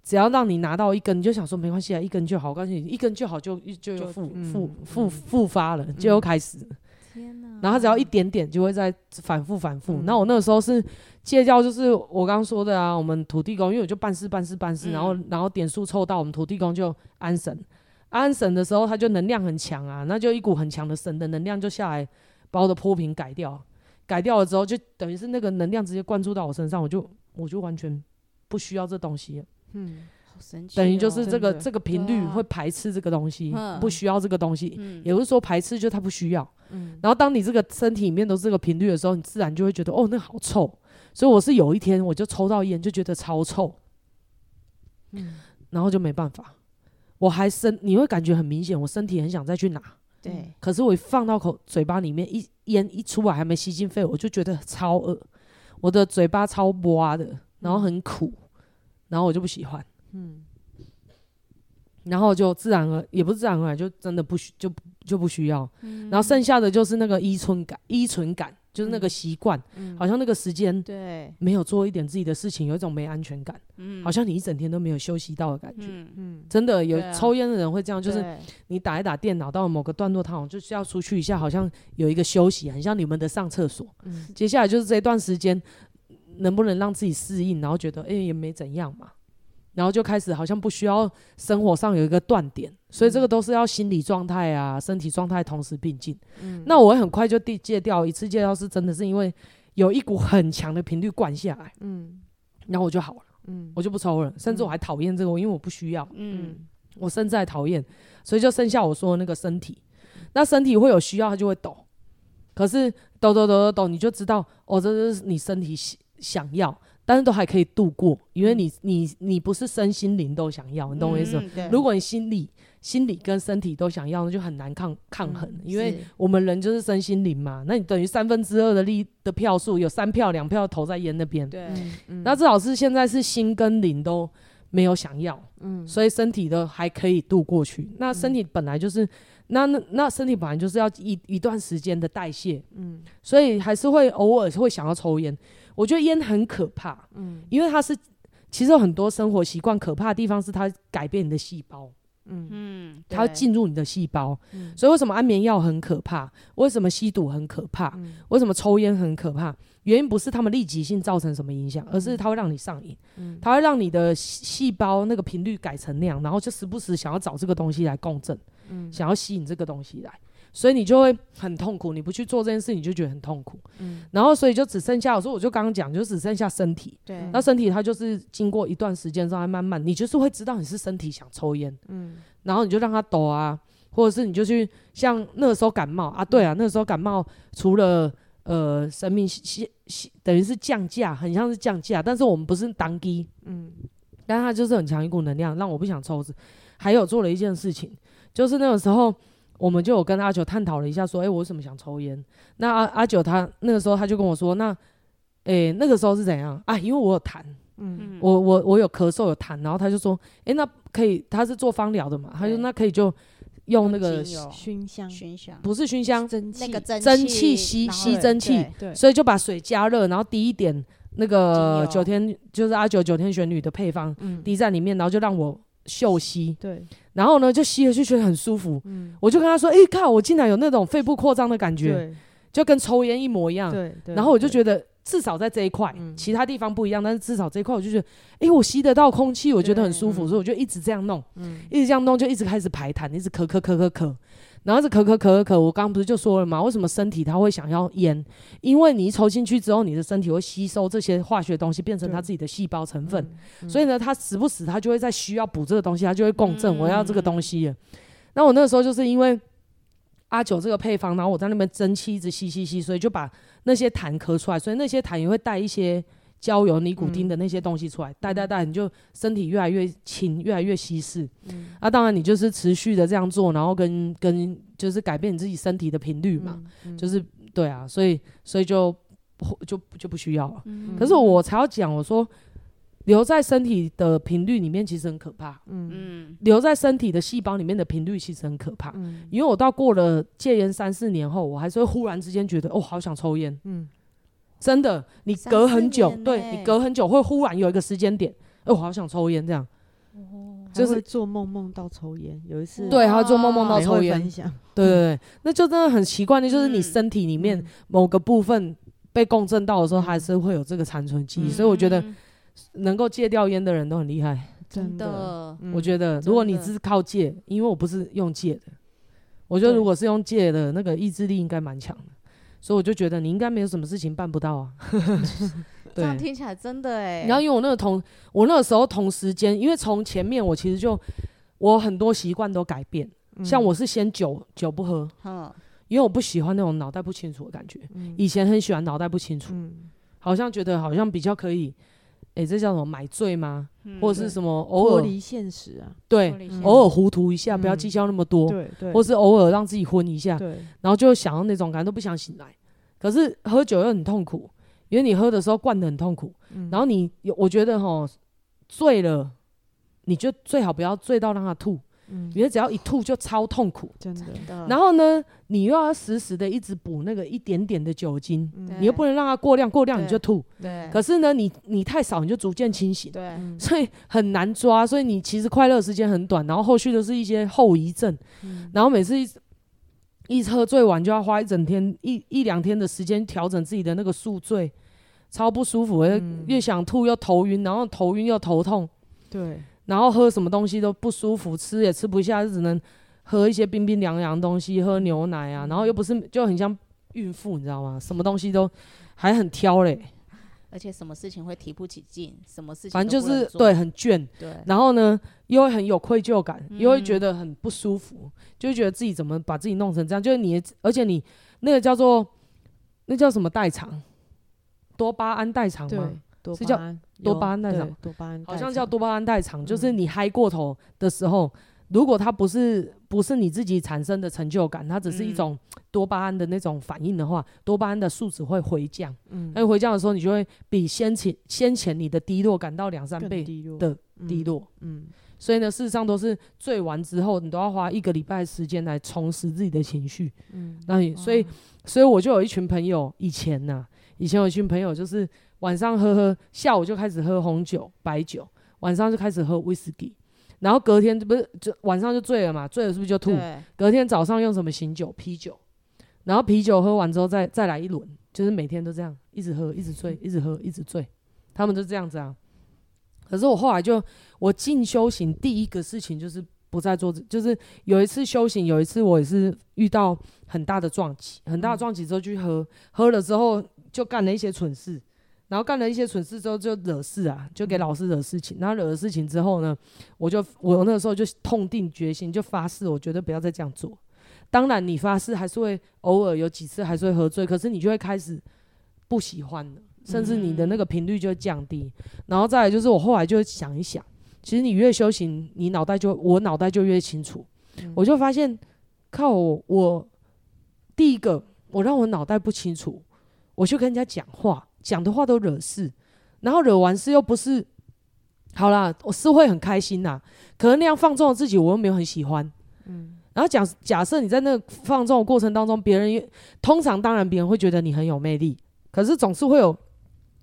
只要让你拿到一根，你就想说没关系啊，一根就好，我告诉你，一根就好就，就就复复复复发了，就又开始。天然后只要一点点，就会再反复反复。那、嗯、我那个时候是戒掉，就是我刚刚说的啊，我们土地公，因为我就办事办事办事，嗯、然后然后点数凑到，我们土地公就安神，安神的时候他就能量很强啊，那就一股很强的神的能量就下来，把我的波频改掉，改掉了之后就等于是那个能量直接灌注到我身上，我就我就完全不需要这东西了，嗯。等于就是这个这个频率会排斥这个东西，不需要这个东西，也不是说排斥，就它不需要。然后当你这个身体里面都是这个频率的时候，你自然就会觉得哦，那好臭。所以我是有一天我就抽到烟，就觉得超臭，嗯然后就没办法。我还身你会感觉很明显，我身体很想再去拿，对。可是我一放到口嘴巴里面，一烟一出来还没吸进肺，我就觉得超恶，我的嘴巴超刮的，然后很苦，然后我就不喜欢。嗯，然后就自然而也不是自然而然，就真的不需就就不需要。嗯、然后剩下的就是那个依存感，依存感就是那个习惯，嗯、好像那个时间对没有做一点自己的事情，有一种没安全感。嗯，好像你一整天都没有休息到的感觉。嗯，嗯真的有抽烟的人会这样，就是你打一打电脑到了某个段落，他好像就是要出去一下，好像有一个休息，很像你们的上厕所。嗯，接下来就是这段时间能不能让自己适应，然后觉得哎、欸、也没怎样嘛。然后就开始好像不需要生活上有一个断点，所以这个都是要心理状态啊、身体状态同时并进。嗯，那我很快就戒掉一次，戒掉是真的是因为有一股很强的频率灌下来，嗯，然后我就好了，嗯，我就不抽了，甚至我还讨厌这个，因为我不需要，嗯，我甚至还讨厌，所以就剩下我说的那个身体，那身体会有需要，它就会抖，可是抖抖抖抖抖，你就知道哦，这是你身体想要。但是都还可以度过，因为你你你不是身心灵都想要，你懂我意思吗？嗯、如果你心理心理跟身体都想要，那就很难抗抗衡，嗯、因为我们人就是身心灵嘛。那你等于三分之二的力的票数，有三票两票投在烟那边。对，嗯、那至少是现在是心跟灵都没有想要，嗯，所以身体都还可以度过去。那身体本来就是，那那那身体本来就是要一一段时间的代谢，嗯，所以还是会偶尔会想要抽烟。我觉得烟很可怕，嗯，因为它是其实有很多生活习惯可怕的地方是它改变你的细胞，嗯嗯，它进入你的细胞，嗯，所以为什么安眠药很可怕？为什么吸毒很可怕？嗯，为什么抽烟很可怕？原因不是他们立即性造成什么影响，而是它会让你上瘾，嗯，它会让你的细胞那个频率改成那样，然后就时不时想要找这个东西来共振，嗯，想要吸引这个东西来。所以你就会很痛苦，你不去做这件事，你就觉得很痛苦。嗯，然后所以就只剩下，我说我就刚刚讲，就只剩下身体。对，那身体它就是经过一段时间之后，它慢慢，你就是会知道你是身体想抽烟。嗯，然后你就让它抖啊，或者是你就去像那个时候感冒啊，对啊，那个时候感冒除了呃生命等于是降价，很像是降价，但是我们不是当机，嗯，但它就是很强一股能量，让我不想抽。还有做了一件事情，就是那个时候。我们就有跟阿九探讨了一下，说：“哎、欸，我为什么想抽烟？”那阿阿九他那个时候他就跟我说：“那，哎、欸，那个时候是怎样？啊？因为我有痰，嗯，我我我有咳嗽有痰，然后他就说：‘哎、欸，那可以，他是做芳疗的嘛？’他说：‘那可以就用那个熏香，熏香。不是熏香，蒸汽，那个蒸汽吸吸蒸汽，所以就把水加热，然后滴一点那个九天，就是阿九九天玄女的配方，滴在里面，然后就让我。”嗅吸，对，然后呢就吸了就觉得很舒服，嗯，我就跟他说，哎、欸，靠，我竟然有那种肺部扩张的感觉，就跟抽烟一模一样，然后我就觉得至少在这一块，其他地方不一样，但是至少这一块我就觉得，哎、欸，我吸得到空气，我觉得很舒服，所以我就一直这样弄，嗯，一直这样弄就一直开始排痰，一直咳咳咳咳咳。然后是咳咳咳咳咳，我刚刚不是就说了吗？为什么身体它会想要烟？因为你一抽进去之后，你的身体会吸收这些化学东西，变成它自己的细胞成分。所以呢，它时不时它就会在需要补这个东西，它就会共振。我要这个东西。那我那个时候就是因为阿九这个配方，然后我在那边蒸汽一直吸吸吸，所以就把那些痰咳出来。所以那些痰也会带一些。焦油、尼古丁的那些东西出来，带带带，你就身体越来越轻，越来越稀释。嗯，啊，当然你就是持续的这样做，然后跟跟就是改变你自己身体的频率嘛，嗯嗯、就是对啊，所以所以就就就不需要了。嗯、可是我才要讲，我说留在身体的频率里面其实很可怕。嗯嗯，留在身体的细胞里面的频率其实很可怕。嗯，因为我到过了戒烟三四年后，我还是会忽然之间觉得，哦，好想抽烟。嗯。真的，你隔很久，对你隔很久会忽然有一个时间点，哎，我好想抽烟这样，就是做梦梦到抽烟。有一次，对，他会做梦梦到抽烟，对对对，那就真的很奇怪的，就是你身体里面某个部分被共振到的时候，还是会有这个残存记忆。所以我觉得能够戒掉烟的人都很厉害，真的。我觉得如果你只是靠戒，因为我不是用戒的，我觉得如果是用戒的，那个意志力应该蛮强的。所以我就觉得你应该没有什么事情办不到啊。对，这样听起来真的哎。然后因为我那个同，我那个时候同时间，因为从前面我其实就我很多习惯都改变，嗯、像我是先酒酒不喝，嗯、因为我不喜欢那种脑袋不清楚的感觉。嗯、以前很喜欢脑袋不清楚，嗯、好像觉得好像比较可以，哎、欸，这叫什么买醉吗？嗯、或者是什么偶尔脱离现实啊？对，偶尔糊涂一下，不要计较那么多。对对，或是偶尔让自己昏一下，对，然后就想要那种感觉都不想醒来。可是喝酒又很痛苦，因为你喝的时候灌的很痛苦，嗯、然后你有我觉得哈醉了，你就最好不要醉到让他吐，嗯、因为只要一吐就超痛苦，真的。然后呢，你又要时时的一直补那个一点点的酒精，嗯、你又不能让它过量，过量你就吐。对。可是呢，你你太少，你就逐渐清醒。对。所以很难抓，所以你其实快乐时间很短，然后后续都是一些后遗症，嗯、然后每次一。一喝醉完就要花一整天一一两天的时间调整自己的那个宿醉，超不舒服，嗯、越想吐又头晕，然后头晕又头痛，对，然后喝什么东西都不舒服，吃也吃不下，就只能喝一些冰冰凉凉的东西，喝牛奶啊，然后又不是就很像孕妇，你知道吗？什么东西都还很挑嘞。而且什么事情会提不起劲，什么事情反正就是对很倦，对，然后呢又会很有愧疚感，嗯、又会觉得很不舒服，就会觉得自己怎么把自己弄成这样，就是你，而且你那个叫做那叫什么代偿，多巴胺代偿吗？是叫多巴胺代偿，多巴胺好像叫多巴胺代偿，就是你嗨过头的时候。嗯如果它不是不是你自己产生的成就感，它只是一种多巴胺的那种反应的话，嗯、多巴胺的数值会回降。嗯，那回降的时候，你就会比先前先前你的低落感到两三倍的低落。嗯，嗯所以呢，事实上都是醉完之后，你都要花一个礼拜时间来重拾自己的情绪。嗯，那你所以所以我就有一群朋友，以前呢、啊，以前有一群朋友就是晚上喝喝，下午就开始喝红酒、白酒，晚上就开始喝威士忌。然后隔天不是就晚上就醉了嘛？醉了是不是就吐？隔天早上用什么醒酒？啤酒。然后啤酒喝完之后再再来一轮，就是每天都这样，一直喝，一直醉，一直喝，一直醉。他们就这样子啊。可是我后来就我进修行第一个事情就是不再做，就是有一次修行，有一次我也是遇到很大的撞击，很大的撞击之后去喝，嗯、喝了之后就干了一些蠢事。然后干了一些蠢事之后就惹事啊，就给老师惹事情。然后惹了事情之后呢，我就我那个时候就痛定决心，就发誓，我绝对不要再这样做。当然，你发誓还是会偶尔有几次还是会喝醉，可是你就会开始不喜欢了，甚至你的那个频率就会降低。然后再来就是我后来就想一想，其实你越修行，你脑袋就我脑袋就越清楚。我就发现，靠我，我第一个我让我脑袋不清楚，我去跟人家讲话。讲的话都惹事，然后惹完事又不是，好啦，我是会很开心呐。可能那样放纵自己，我又没有很喜欢。嗯，然后假假设你在那个放纵的过程当中，别人也通常当然别人会觉得你很有魅力，可是总是会有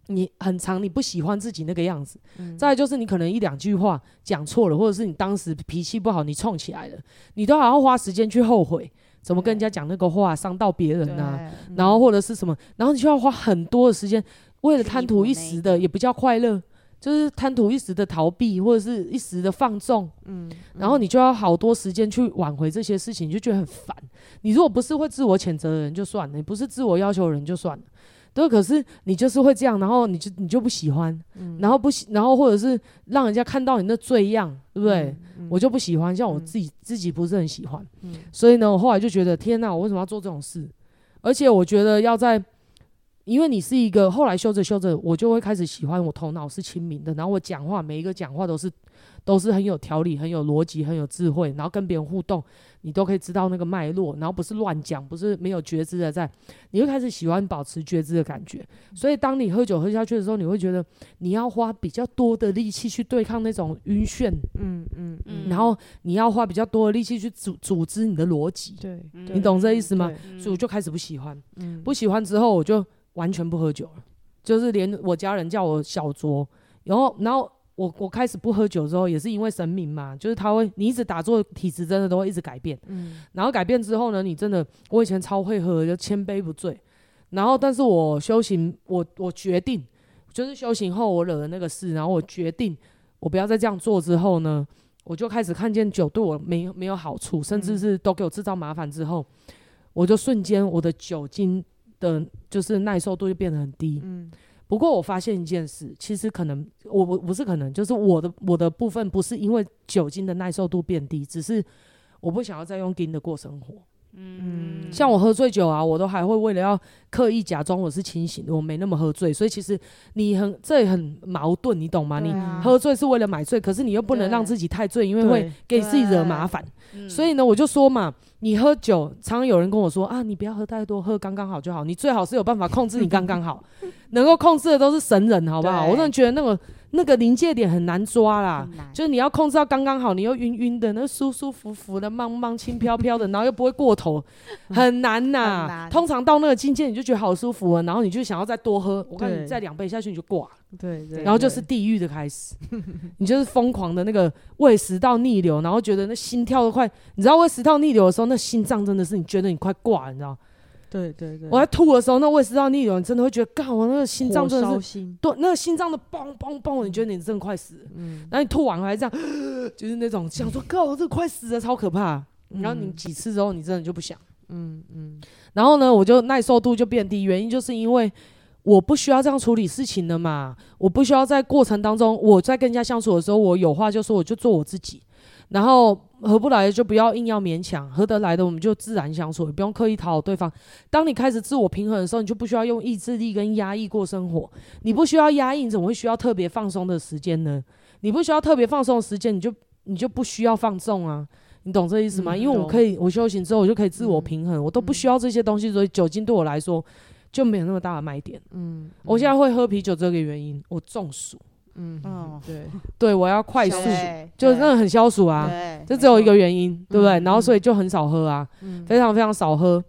你很长你不喜欢自己那个样子，嗯、再来就是你可能一两句话讲错了，或者是你当时脾气不好，你冲起来了，你都还要花时间去后悔，怎么跟人家讲那个话伤到别人啊？嗯、然后或者是什么，然后你就要花很多的时间，为了贪图一时的也不叫快乐，就是贪图一时的逃避或者是一时的放纵，嗯，然后你就要好多时间去挽回这些事情，你就觉得很烦。你如果不是会自我谴责的人就算了，你不是自我要求的人就算了。对，可是你就是会这样，然后你就你就不喜欢，嗯、然后不喜，然后或者是让人家看到你那罪样，对不对？我就不喜欢，像我自己、嗯、自己不是很喜欢，嗯、所以呢，我后来就觉得天哪，我为什么要做这种事？而且我觉得要在，因为你是一个后来修着修着，我就会开始喜欢我头脑是清明的，然后我讲话每一个讲话都是。都是很有条理、很有逻辑、很有智慧，然后跟别人互动，你都可以知道那个脉络，然后不是乱讲，不是没有觉知的在，你会开始喜欢保持觉知的感觉。所以当你喝酒喝下去的时候，你会觉得你要花比较多的力气去对抗那种晕眩，嗯嗯嗯，然后你要花比较多的力气去组组织你的逻辑，对，你懂这意思吗？所以我就开始不喜欢，嗯，不喜欢之后我就完全不喝酒了，就是连我家人叫我小酌，然后然后。我我开始不喝酒之后，也是因为神明嘛，就是他会，你一直打坐，体质真的都会一直改变。嗯，然后改变之后呢，你真的，我以前超会喝，就千杯不醉。然后，但是我修行，我我决定，就是修行后我惹了那个事，然后我决定，我不要再这样做之后呢，我就开始看见酒对我没没有好处，甚至是都给我制造麻烦之后，我就瞬间我的酒精的，就是耐受度就变得很低。嗯。不过我发现一件事，其实可能我我不是可能，就是我的我的部分不是因为酒精的耐受度变低，只是我不想要再用冰的过生活。嗯，像我喝醉酒啊，我都还会为了要刻意假装我是清醒的，我没那么喝醉。所以其实你很这也很矛盾，你懂吗？你喝醉是为了买醉，可是你又不能让自己太醉，因为会给自己惹麻烦。所以呢，我就说嘛，你喝酒，常常有人跟我说啊，你不要喝太多，喝刚刚好就好。你最好是有办法控制你刚刚好，能够控制的都是神人，好不好？我真的觉得那个。那个临界点很难抓啦，就是你要控制到刚刚好，你又晕晕的，那舒舒服服的、慢慢轻飘飘的，然后又不会过头，很难呐。通常到那个境界，你就觉得好舒服啊，然后你就想要再多喝，我看你再两杯下去你就挂，对对，然后就是地狱的开始，你就是疯狂的那个胃食道逆流，然后觉得那心跳都快，你知道胃食道逆流的时候，那心脏真的是你觉得你快挂了，你知道。对对对，我在吐的时候，那胃食道逆流，你真的会觉得，干我那个心脏真的是，心对，那个心脏的嘣嘣嘣，你觉得你真的快死了。嗯，然后你吐完还这样，就是那种想说，靠，我这快死了，超可怕。然后你几次之后，你真的就不想。嗯嗯。然后呢，我就耐受度就变低，原因就是因为我不需要这样处理事情了嘛，我不需要在过程当中，我在跟人家相处的时候，我有话就说，我就做我自己。然后合不来的就不要硬要勉强，合得来的我们就自然相处，也不用刻意讨好对方。当你开始自我平衡的时候，你就不需要用意志力跟压抑过生活。你不需要压抑，你怎么会需要特别放松的时间呢？你不需要特别放松的时间，你就你就不需要放纵啊。你懂这意思吗？嗯、因为我可以，我修行之后我就可以自我平衡，嗯、我都不需要这些东西，所以酒精对我来说就没有那么大的卖点。嗯，我现在会喝啤酒这个原因，我中暑。嗯，哦，对，对我要快速，就真的很消暑啊，这只有一个原因，对不对？然后所以就很少喝啊，非常非常少喝，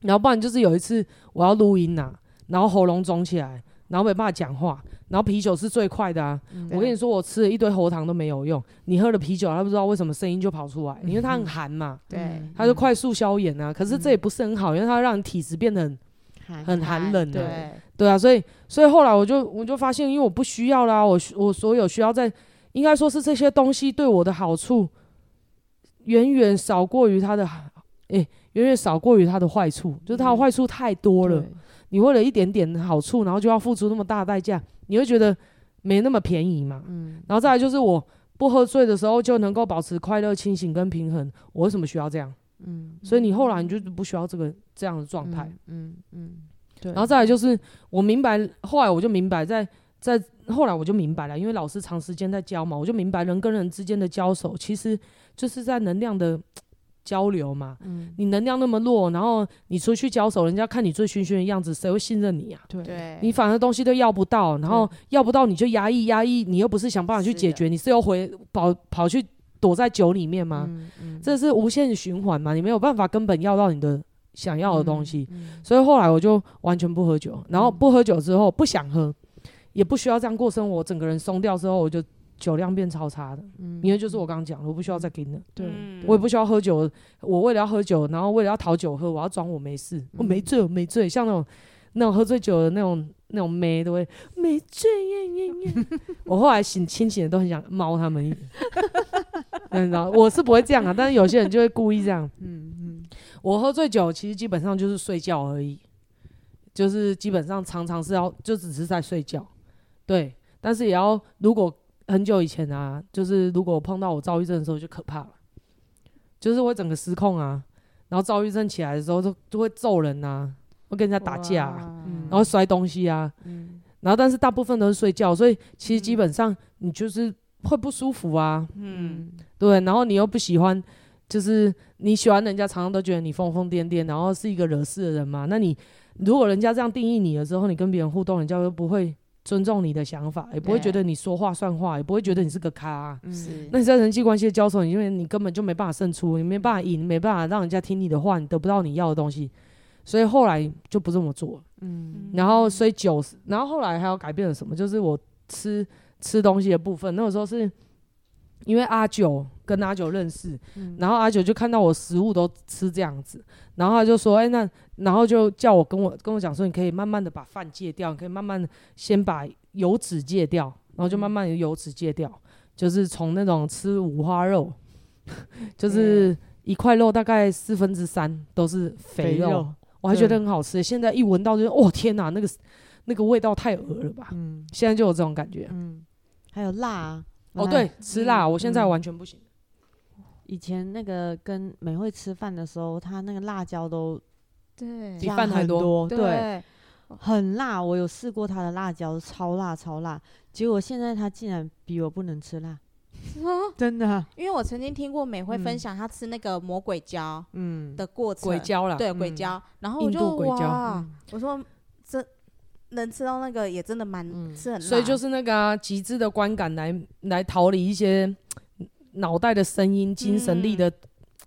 然后不然就是有一次我要录音呐，然后喉咙肿起来，然后没办法讲话，然后啤酒是最快的啊，我跟你说，我吃了一堆喉糖都没有用，你喝了啤酒，他不知道为什么声音就跑出来，因为它很寒嘛，对，它就快速消炎啊，可是这也不是很好，因为它让你体质变得很很寒冷的。对啊，所以所以后来我就我就发现，因为我不需要啦，我我所有需要在，应该说是这些东西对我的好处，远远少过于它的，诶、欸，远远少过于它的坏处，就是它的坏处太多了。嗯、你为了一点点好处，然后就要付出那么大的代价，你会觉得没那么便宜嘛？嗯。然后再来就是我不喝醉的时候就能够保持快乐、清醒跟平衡，我为什么需要这样？嗯。所以你后来你就不需要这个这样的状态。嗯嗯。嗯对然后再来就是，我明白，后来我就明白在，在在后来我就明白了，因为老师长时间在教嘛，我就明白人跟人之间的交手，其实就是在能量的交流嘛。嗯，你能量那么弱，然后你出去交手，人家看你醉醺醺的样子，谁会信任你啊？对，你反而东西都要不到，然后要不到你就压抑压抑，你又不是想办法去解决，是你是要回跑跑去躲在酒里面吗？嗯嗯、这是无限循环嘛，你没有办法根本要到你的。想要的东西，嗯嗯、所以后来我就完全不喝酒，然后不喝酒之后不想喝，也不需要这样过生活，整个人松掉之后，我就酒量变超差的。嗯，因为就是我刚刚讲的，我不需要再给你了。对，我也不需要喝酒。我为了要喝酒，然后为了要讨酒喝，我要装我没事，我没醉，我没醉。像那种那种喝醉酒的那种那种妹都会没醉耶耶耶。我后来醒清醒的都很想猫他们一点。你知道，我是不会这样啊，但是有些人就会故意这样。嗯 嗯，我喝醉酒其实基本上就是睡觉而已。就是基本上常常是要就只是在睡觉，对，但是也要如果很久以前啊，就是如果我碰到我躁郁症的时候就可怕了，就是会整个失控啊，然后躁郁症起来的时候就就会揍人啊，会跟人家打架啊，然后摔东西啊，嗯。然后但是大部分都是睡觉，所以其实基本上你就是会不舒服啊，嗯，对，然后你又不喜欢，就是你喜欢人家常常都觉得你疯疯癫癫，然后是一个惹事的人嘛，那你。如果人家这样定义你了之后，你跟别人互动，人家又不会尊重你的想法，也不会觉得你说话算话，也不会觉得你是个咖、啊。是。那你在人际关系的交手，因为你根本就没办法胜出，你没办法赢，没办法让人家听你的话，你得不到你要的东西，所以后来就不这么做。嗯。然后，所以酒，然后后来还要改变了什么？就是我吃吃东西的部分。那个时候是因为阿九。跟阿九认识，嗯、然后阿九就看到我食物都吃这样子，然后他就说：“哎、欸，那然后就叫我跟我跟我讲说，你可以慢慢的把饭戒掉，你可以慢慢先把油脂戒掉，然后就慢慢的油脂戒掉，嗯、就是从那种吃五花肉，就是一块肉大概四分之三都是肥肉，肥肉我还觉得很好吃。现在一闻到就哦天哪，那个那个味道太恶了吧？嗯，现在就有这种感觉。嗯，还有辣、啊，哦对，吃辣，嗯、我现在完全不行。”以前那个跟美惠吃饭的时候，她那个辣椒都对比饭还多，对，很辣。我有试过她的辣椒，超辣超辣。结果现在她竟然比我不能吃辣，真的。因为我曾经听过美惠分享她吃那个魔鬼椒，嗯的过程，鬼椒啦，对鬼椒。然后我就哇，我说这能吃到那个也真的蛮是很辣。所以就是那个啊极致的观感来来逃离一些。脑袋的声音、精神力的、嗯、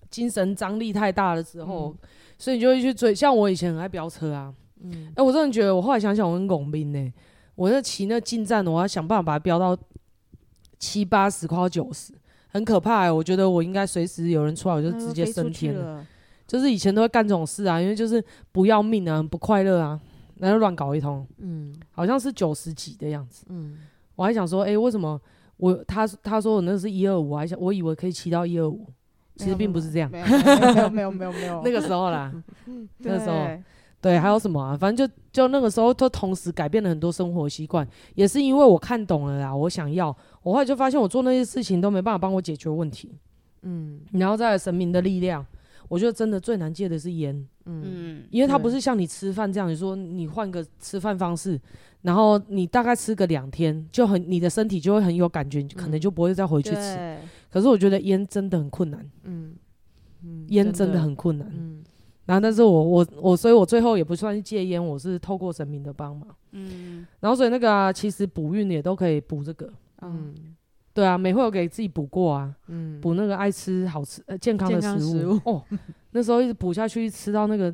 精神张力太大的时候，嗯、所以你就会去追。像我以前很爱飙车啊，哎、嗯欸，我真的觉得，我后来想想，我很拱兵呢。我那骑那进站，我要想办法把它飙到七八十，快到九十，很可怕、欸。我觉得我应该随时有人出来，我就直接升天了。了就是以前都会干这种事啊，因为就是不要命啊，不快乐啊，然后乱搞一通。嗯，好像是九十几的样子。嗯，我还想说，哎、欸，为什么？我他他说我那是一二五，还想我以为可以骑到一二五，其实并不是这样。没有没有没有没有那个时候啦，那个时候对，还有什么啊？反正就就那个时候，都同时改变了很多生活习惯，也是因为我看懂了啦。我想要，我后来就发现我做那些事情都没办法帮我解决问题。嗯，然后再来神明的力量，我觉得真的最难戒的是烟。嗯，因为它不是像你吃饭这样，你说你换个吃饭方式。然后你大概吃个两天，就很你的身体就会很有感觉，可能就不会再回去吃。可是我觉得烟真的很困难，嗯嗯，烟真的很困难。嗯，然后但是我我我，所以我最后也不算是戒烟，我是透过神明的帮忙。嗯，然后所以那个啊，其实补运也都可以补这个。嗯，对啊，美惠有给自己补过啊，嗯，补那个爱吃好吃呃健康的食物。食物 哦，那时候一直补下去，吃到那个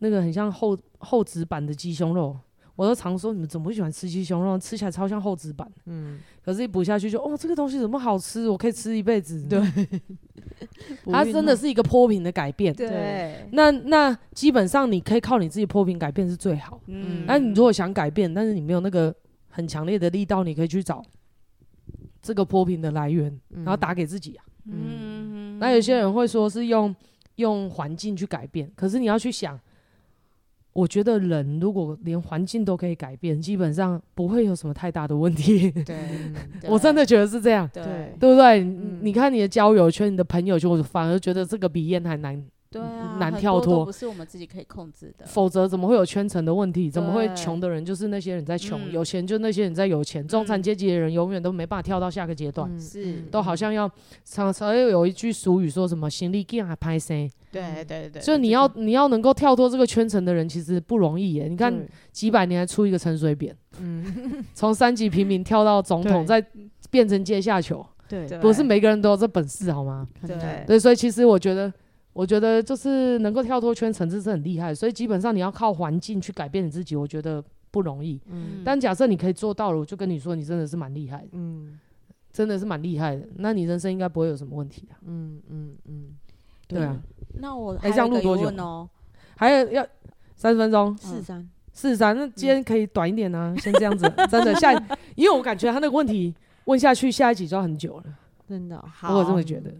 那个很像厚厚纸板的鸡胸肉。我都常说，你们怎么会喜欢吃鸡胸肉？吃起来超像厚纸板。嗯，可是一补下去就哦，这个东西怎么好吃？我可以吃一辈子。对，它真的是一个坡平的改变。对，那那基本上你可以靠你自己坡平改变是最好。嗯，那你如果想改变，但是你没有那个很强烈的力道，你可以去找这个波频的来源，然后打给自己啊。嗯，那有些人会说是用用环境去改变，可是你要去想。我觉得人如果连环境都可以改变，基本上不会有什么太大的问题。对，我真的觉得是这样。对，对不对？嗯、你看你的交友圈，你的朋友圈，我反而觉得这个比烟还难。对啊，难跳脱，不是我们自己可以控制的。否则怎么会有圈层的问题？怎么会穷的人就是那些人在穷，对有钱就那些人在有钱，嗯、中产阶级的人永远都没办法跳到下个阶段。嗯、是，都好像要常常又有一句俗语说什么“行李给还拍生”。对对对，对，所以你要你要能够跳脱这个圈层的人，其实不容易耶。你看几百年还出一个陈水扁，嗯，从三级平民跳到总统，再变成阶下囚，对，不是每个人都有这本事好吗？对对，所以其实我觉得。我觉得就是能够跳脱圈层，这是很厉害，所以基本上你要靠环境去改变你自己，我觉得不不容易。嗯，但假设你可以做到了，我就跟你说，你真的是蛮厉害的，嗯真的是蛮厉害的。那你人生应该不会有什么问题的。嗯嗯嗯，对啊，那我哎还有一个这样录多久疑问哦，还有要三十分钟，四三，四十三。那今天可以短一点呢、先这样子，真的下，因为我感觉他那个问题问下去，下一集就要很久了。真的哦好我有这么觉得。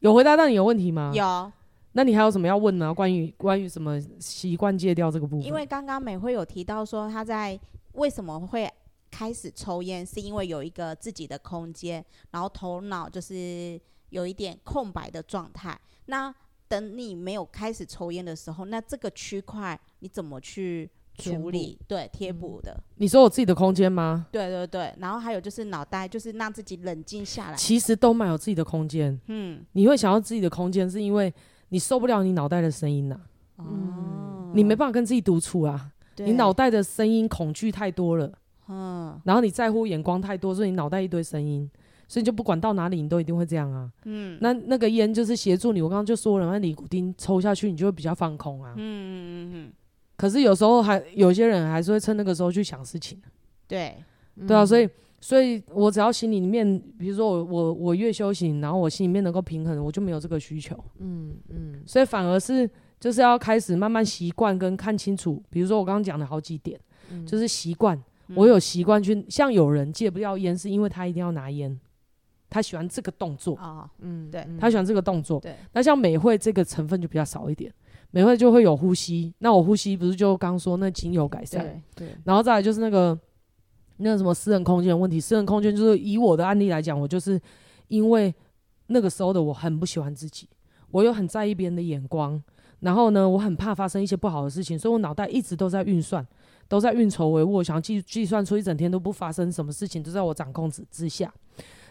有回答到你有问题吗？。有，那你还有什么要问呢？关于关于什么习惯戒掉这个部分？因为刚刚美惠有提到说她在为什么会开始抽烟，是因为有一个自己的空间，然后头脑就是有一点空白的状态。那等你没有开始抽烟的时候，那这个区块你怎么去处理？对，贴补的。你说我自己的空间吗？对对对，然后还有就是脑袋，就是让自己冷静下来。其实都蛮有自己的空间。嗯，你会想要自己的空间，是因为你受不了你脑袋的声音呐、啊，哦，你没办法跟自己独处啊。你脑袋的声音恐惧太多了，嗯。然后你在乎眼光太多，所以你脑袋一堆声音，所以你就不管到哪里，你都一定会这样啊。嗯。那那个烟就是协助你，我刚刚就说了，那尼古丁抽下去，你就会比较放空啊。嗯嗯嗯，可是有时候还有些人还是会趁那个时候去想事情，对，对啊，所以以所以我只要心里面，比如说我我我越修行，然后我心里面能够平衡，我就没有这个需求，嗯嗯。所以反而是就是要开始慢慢习惯跟看清楚，比如说我刚刚讲的好几点，嗯。就是习惯，嗯。我有习惯去，像有人戒不掉烟，是因为他一定要拿烟，他喜欢这个动作，哦，嗯对他喜欢这个动作，对，那像美惠这个成分就比较少一点，美惠就会有呼吸，那我呼吸不是就刚说那精油改善，对对，然后再来就是那个那什么私人空间的问题，私人空间就是以我的案例来讲，我就是因为那个时候的我很不喜欢自己，我又很在意别人的眼光，然后呢，我很怕发生一些不好的事情，所以我脑袋一直都在运算，都在运筹帷幄，我想计计算出一整天都不发生什么事情，都在我掌控之之下。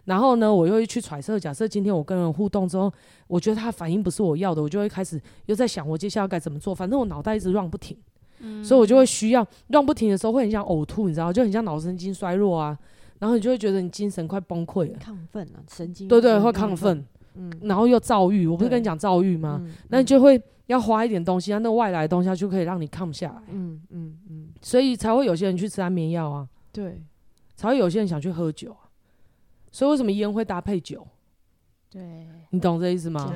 然后呢，我又去揣测，假设今天我跟人互动之后，我觉得他反应不是我要的，我就会开始又在想我接下来该怎么做。反正我脑袋一直 run 不停，所以我就会需要 run 不停的时候会很想呕吐，你知道，就很像脑神经衰弱啊，然后你就会觉得你精神快崩溃了，亢奋啊，神经对对，会亢奋，嗯，然后又躁郁。我不是跟你讲躁郁吗？嗯那你就会要花一点东西，啊，那外来的东西它就可以让你 calm 下来，嗯嗯嗯，所以才会有些人去吃安眠药啊，对，才会有些人想去喝酒啊。所以为什么烟会搭配酒？对，你懂这意思吗？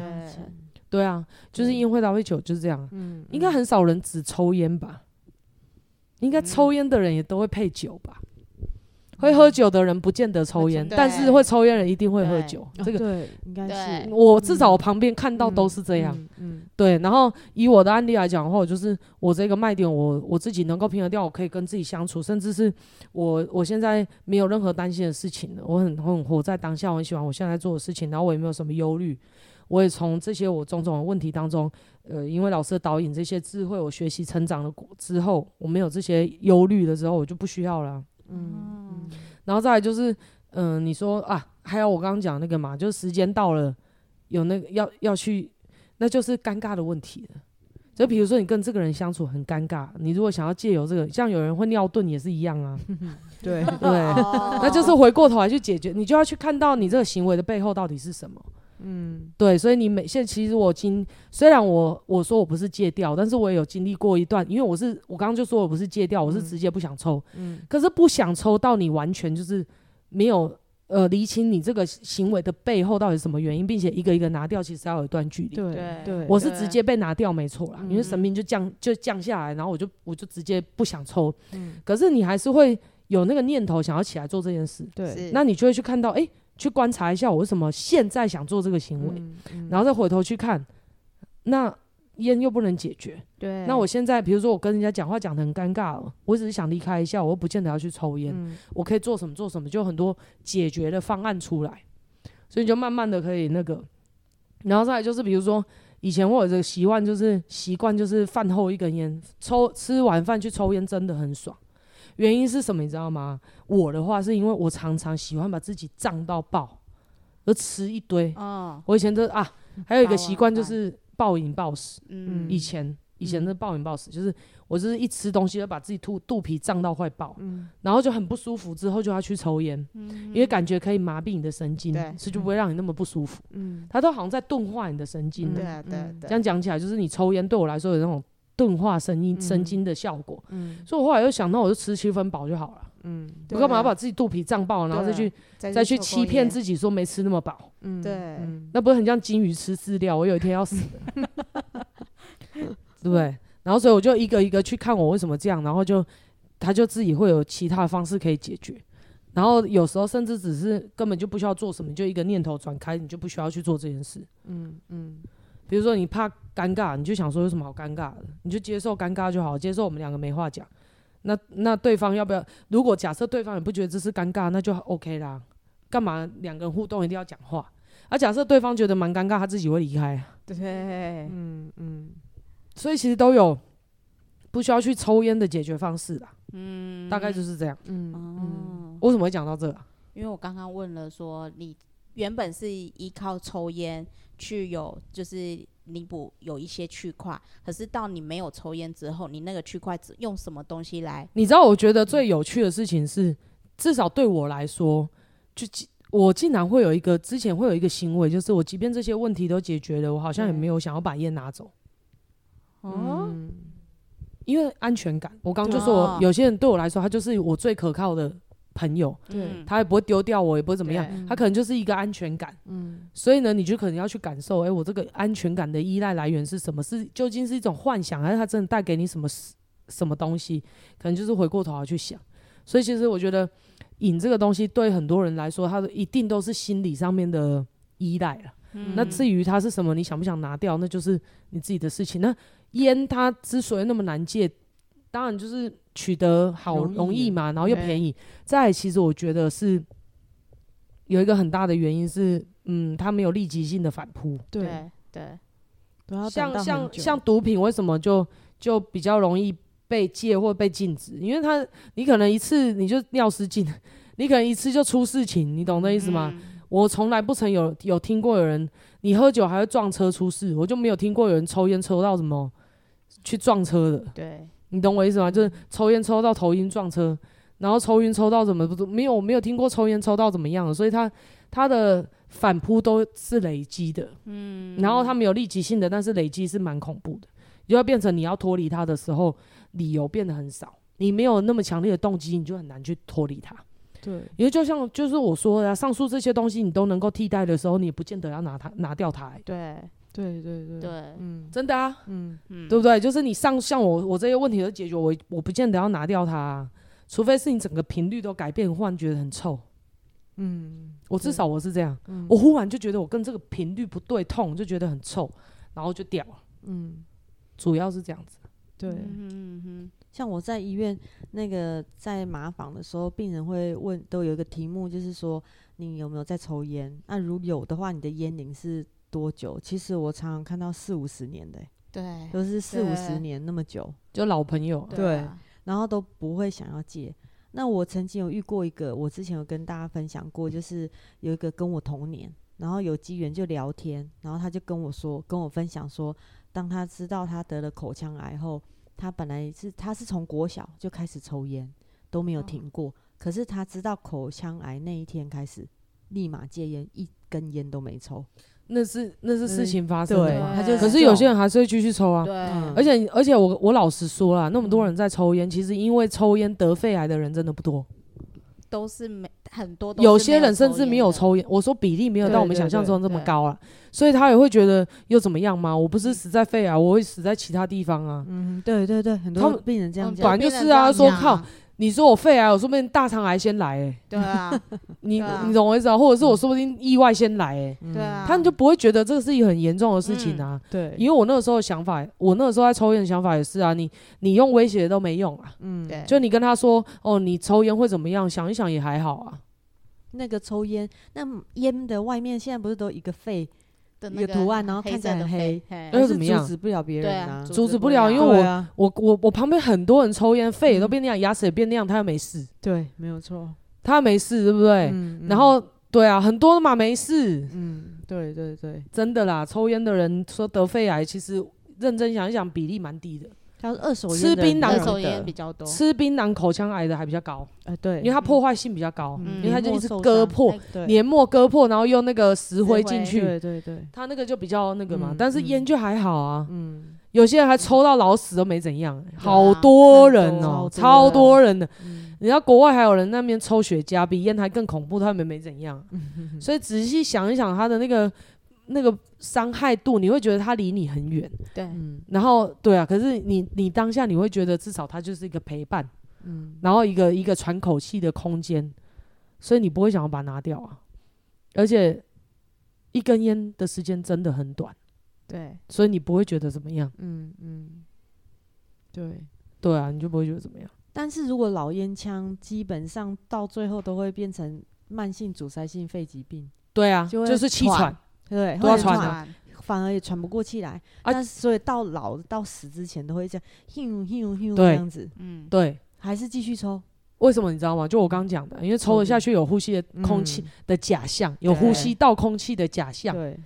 对对啊，就是烟会搭配酒，就是这样。嗯，应该很少人只抽烟吧？应该抽烟的人也都会配酒吧？会喝酒的人不见得抽烟，但是会抽烟人一定会喝酒。哦这个对，应该是我至少我旁边看到都是这样。嗯嗯对，然后以我的案例来讲的话，我就是我这个卖点我，我我自己能够平衡掉，我可以跟自己相处，甚至是我我现在没有任何担心的事情了，我很很活在当下，我很喜欢我现在做的事情，然后我也没有什么忧虑，我也从这些我种种的问题当中，呃，因为老师的导引这些智慧，我学习成长了之后，我没有这些忧虑的时候，我就不需要了啊。嗯嗯然后再来就是，嗯、你说啊，还有我刚刚讲那个嘛，就是时间到了，有那个要要去，那就是尴尬的问题了。就比如说你跟这个人相处很尴尬，你如果想要借由这个，像有人会尿遁也是一样啊，对，对，哦 那就是回过头来去解决，你就要去看到你这个行为的背后到底是什么。嗯。对，所以你每现在其实我经虽然我我说我不是戒掉，但是我也有经历过一段，因为我是我刚刚就说我不是戒掉，我是直接不想抽，嗯。可是不想抽到你完全就是没有呃厘清你这个行为的背后到底是什么原因，并且一个一个拿掉，其实要有一段距离。对对对，我是直接被拿掉，没错啦，嗯因为神明就降就降下来，然后我就我就直接不想抽，嗯。可是你还是会有那个念头想要起来做这件事，对，那你就会去看到，哎、去观察一下我为什么现在想做这个行为，嗯然后再回头去看，那烟又不能解决，对，那我现在比如说我跟人家讲话讲得很尴尬了，我只是想离开一下，我又不见得要去抽烟，嗯。我可以做什么做什么，就很多解决的方案出来，所以你就慢慢的可以那个，然后再来就是比如说以前我有这个习惯，就是习惯就是饭后一根烟，抽吃完饭去抽烟真的很爽。原因是什么你知道吗？我的话是因为我常常喜欢把自己胀到爆，而吃一堆。嗯我以前都啊，还有一个习惯就是暴饮暴食。嗯以前以前的暴饮暴食，就是我就是一吃东西就把自己肚肚皮胀到快爆，嗯然后就很不舒服，之后就要去抽烟，因为感觉可以麻痹你的神经，对所以就不会让你那么不舒服。嗯它都好像在钝化你的神经。对对，这样讲起来，就是你抽烟对我来说有那种钝化神经神经的效果。嗯，所以我后来又想到，我就吃七分饱就好了。嗯，我干嘛要把自己肚皮胀爆，然后再去再去欺骗自己说没吃那么饱？嗯，对，那不是很像金鱼吃饲料？我有一天要死的，对不对？然后所以我就一个一个去看我为什么这样，然后就他就自己会有其他的方式可以解决。然后有时候甚至只是根本就不需要做什么，就一个念头转开，你就不需要去做这件事。嗯嗯，比如说你怕尴尬，你就想说有什么好尴尬的，你就接受尴尬就好，接受我们两个没话讲。那那对方要不要？如果假设对方也不觉得这是尴尬，那就 OK 啦。干嘛两个人互动一定要讲话？而、啊、假设对方觉得蛮尴尬，他自己会离开。对，嗯嗯。所以其实都有不需要去抽烟的解决方式啦。嗯，大概就是这样。嗯嗯。为什么会讲到这个？因为我刚刚问了说，你原本是依靠抽烟去有就是。弥补有一些区块，可是到你没有抽烟之后，你那个区块用什么东西来？你知道，我觉得最有趣的事情是，至少对我来说，就我竟然会有一个之前会有一个行为，就是我即便这些问题都解决了，我好像也没有想要把烟拿走。哦、嗯，因为安全感。我刚就说我，有些人对我来说，他就是我最可靠的。朋友，对，他也不会丢掉我，也不会怎么样，他可能就是一个安全感。嗯，所以呢，你就可能要去感受，哎，我这个安全感的依赖来源是什么？是究竟是一种幻想，还是他真的带给你什么什么东西？可能就是回过头来去想。所以其实我觉得，瘾这个东西对很多人来说，他一定都是心理上面的依赖了。嗯，那至于它是什么，你想不想拿掉，那就是你自己的事情。那烟它之所以那么难戒，当然就是。取得好容易嘛，然后又便宜。再，其实我觉得是有一个很大的原因是，嗯，它没有立即性的反扑。对对，像像像毒品，为什么就就比较容易被戒或被禁止？因为它你可能一次你就尿失禁，你可能一次就出事情，你懂那意思吗？嗯、我从来不曾有有听过有人你喝酒还会撞车出事，我就没有听过有人抽烟抽到什么去撞车的。对。你懂我意思吗？就是抽烟抽到头晕撞车，然后抽烟抽到怎么不没有没有听过抽烟抽到怎么样的，所以他他的反扑都是累积的，嗯，然后他没有立即性的，但是累积是蛮恐怖的，就要变成你要脱离他的时候，理由变得很少，你没有那么强烈的动机，你就很难去脱离他。对，因为就像就是我说的，上述这些东西你都能够替代的时候，你也不见得要拿它拿掉它。对。对对对。对，嗯，真的啊，嗯。嗯，对不对？就是你上像我我这些问题都解决，我我不见得要拿掉它啊，除非是你整个频率都改变，忽然觉得很臭，嗯，我至少我是这样，我忽然就觉得我跟这个频率不对痛，就觉得很臭，然后就掉了，嗯，主要是这样子，对，嗯哼，像我在医院那个在麻房的时候，病人会问，都有一个题目，就是说你有没有在抽烟？那如有的话，你的烟龄是？多久？其实我常常看到四五十年的，对，都是四五十年那么久，就老朋友，对，对啊，然后都不会想要戒。那我曾经有遇过一个，我之前有跟大家分享过，就是有一个跟我同年，然后有机缘就聊天，然后他就跟我说，跟我分享说，当他知道他得了口腔癌后，他本来是他是从国小就开始抽烟，都没有停过，哦，可是他知道口腔癌那一天开始，立马戒烟，一根烟都没抽。那是那是事情发生的，他就可是有些人还是会继续抽啊。对，而且而且我我老实说啦，那么多人在抽烟，其实因为抽烟得肺癌的人真的不多，都是没很多。有些人甚至没有抽烟，我说比例没有到我们想象中这么高啊，所以他也会觉得又怎么样吗？我不是死在肺癌，我会死在其他地方啊。嗯，对对对，很多病人这样讲，反正就是啊，说靠。你说我肺癌，我说不定大肠癌先来，哎，对啊，你你懂我意思啊？或者是我说不定意外先来，哎，对啊，他们就不会觉得这是一个很严重的事情啊，对，因为我那个时候的想法，我那个时候在抽烟的想法也是啊，你你用威胁都没用啊，嗯，对，就你跟他说哦，你抽烟会怎么样？想一想也还好啊。那个抽烟，那烟的外面现在不是都一个肺？一个图案，然后看起来很黑，那又怎么样？阻止不了别人啊，阻止不了，因为我我我我旁边很多人抽烟，肺也都变那样，牙齿也变那样，他又没事。对，没有错，他没事，对不对？然后对啊，很多嘛没事。嗯，对对对，真的啦，抽烟的人说得肺癌，其实认真想一想，比例蛮低的。他是二手吃槟榔，二手烟比较多。吃槟榔口腔癌的还比较高，哎，对，因为它破坏性比较高，因为它就一直割破，黏膜割破，然后用那个石灰进去，对对对，它那个就比较那个嘛。但是烟就还好啊，嗯，有些人还抽到老死都没怎样，好多人哦，超多人的。你知道国外还有人那边抽雪茄，比烟还更恐怖，他们没怎样。所以仔细想一想，他的那个那个伤害度，你会觉得他离你很远。对，然后对啊，可是你你当下你会觉得至少他就是一个陪伴，嗯然后一个一个喘口气的空间，所以你不会想要把它拿掉啊。而且一根烟的时间真的很短。对，所以你不会觉得怎么样？嗯嗯，对对啊，你就不会觉得怎么样。但是如果老烟枪，基本上到最后都会变成慢性阻塞性肺疾病。对啊，就，就是气喘，对，都要喘的，反而也喘不过气来。啊，但所以到老到死之前都会这样，咻咻咻这样子。嗯，对，还是继续抽。为什么你知道吗？就我刚刚讲的，因为抽了下去有呼吸的空气的假象，有呼吸到空气的假象。对。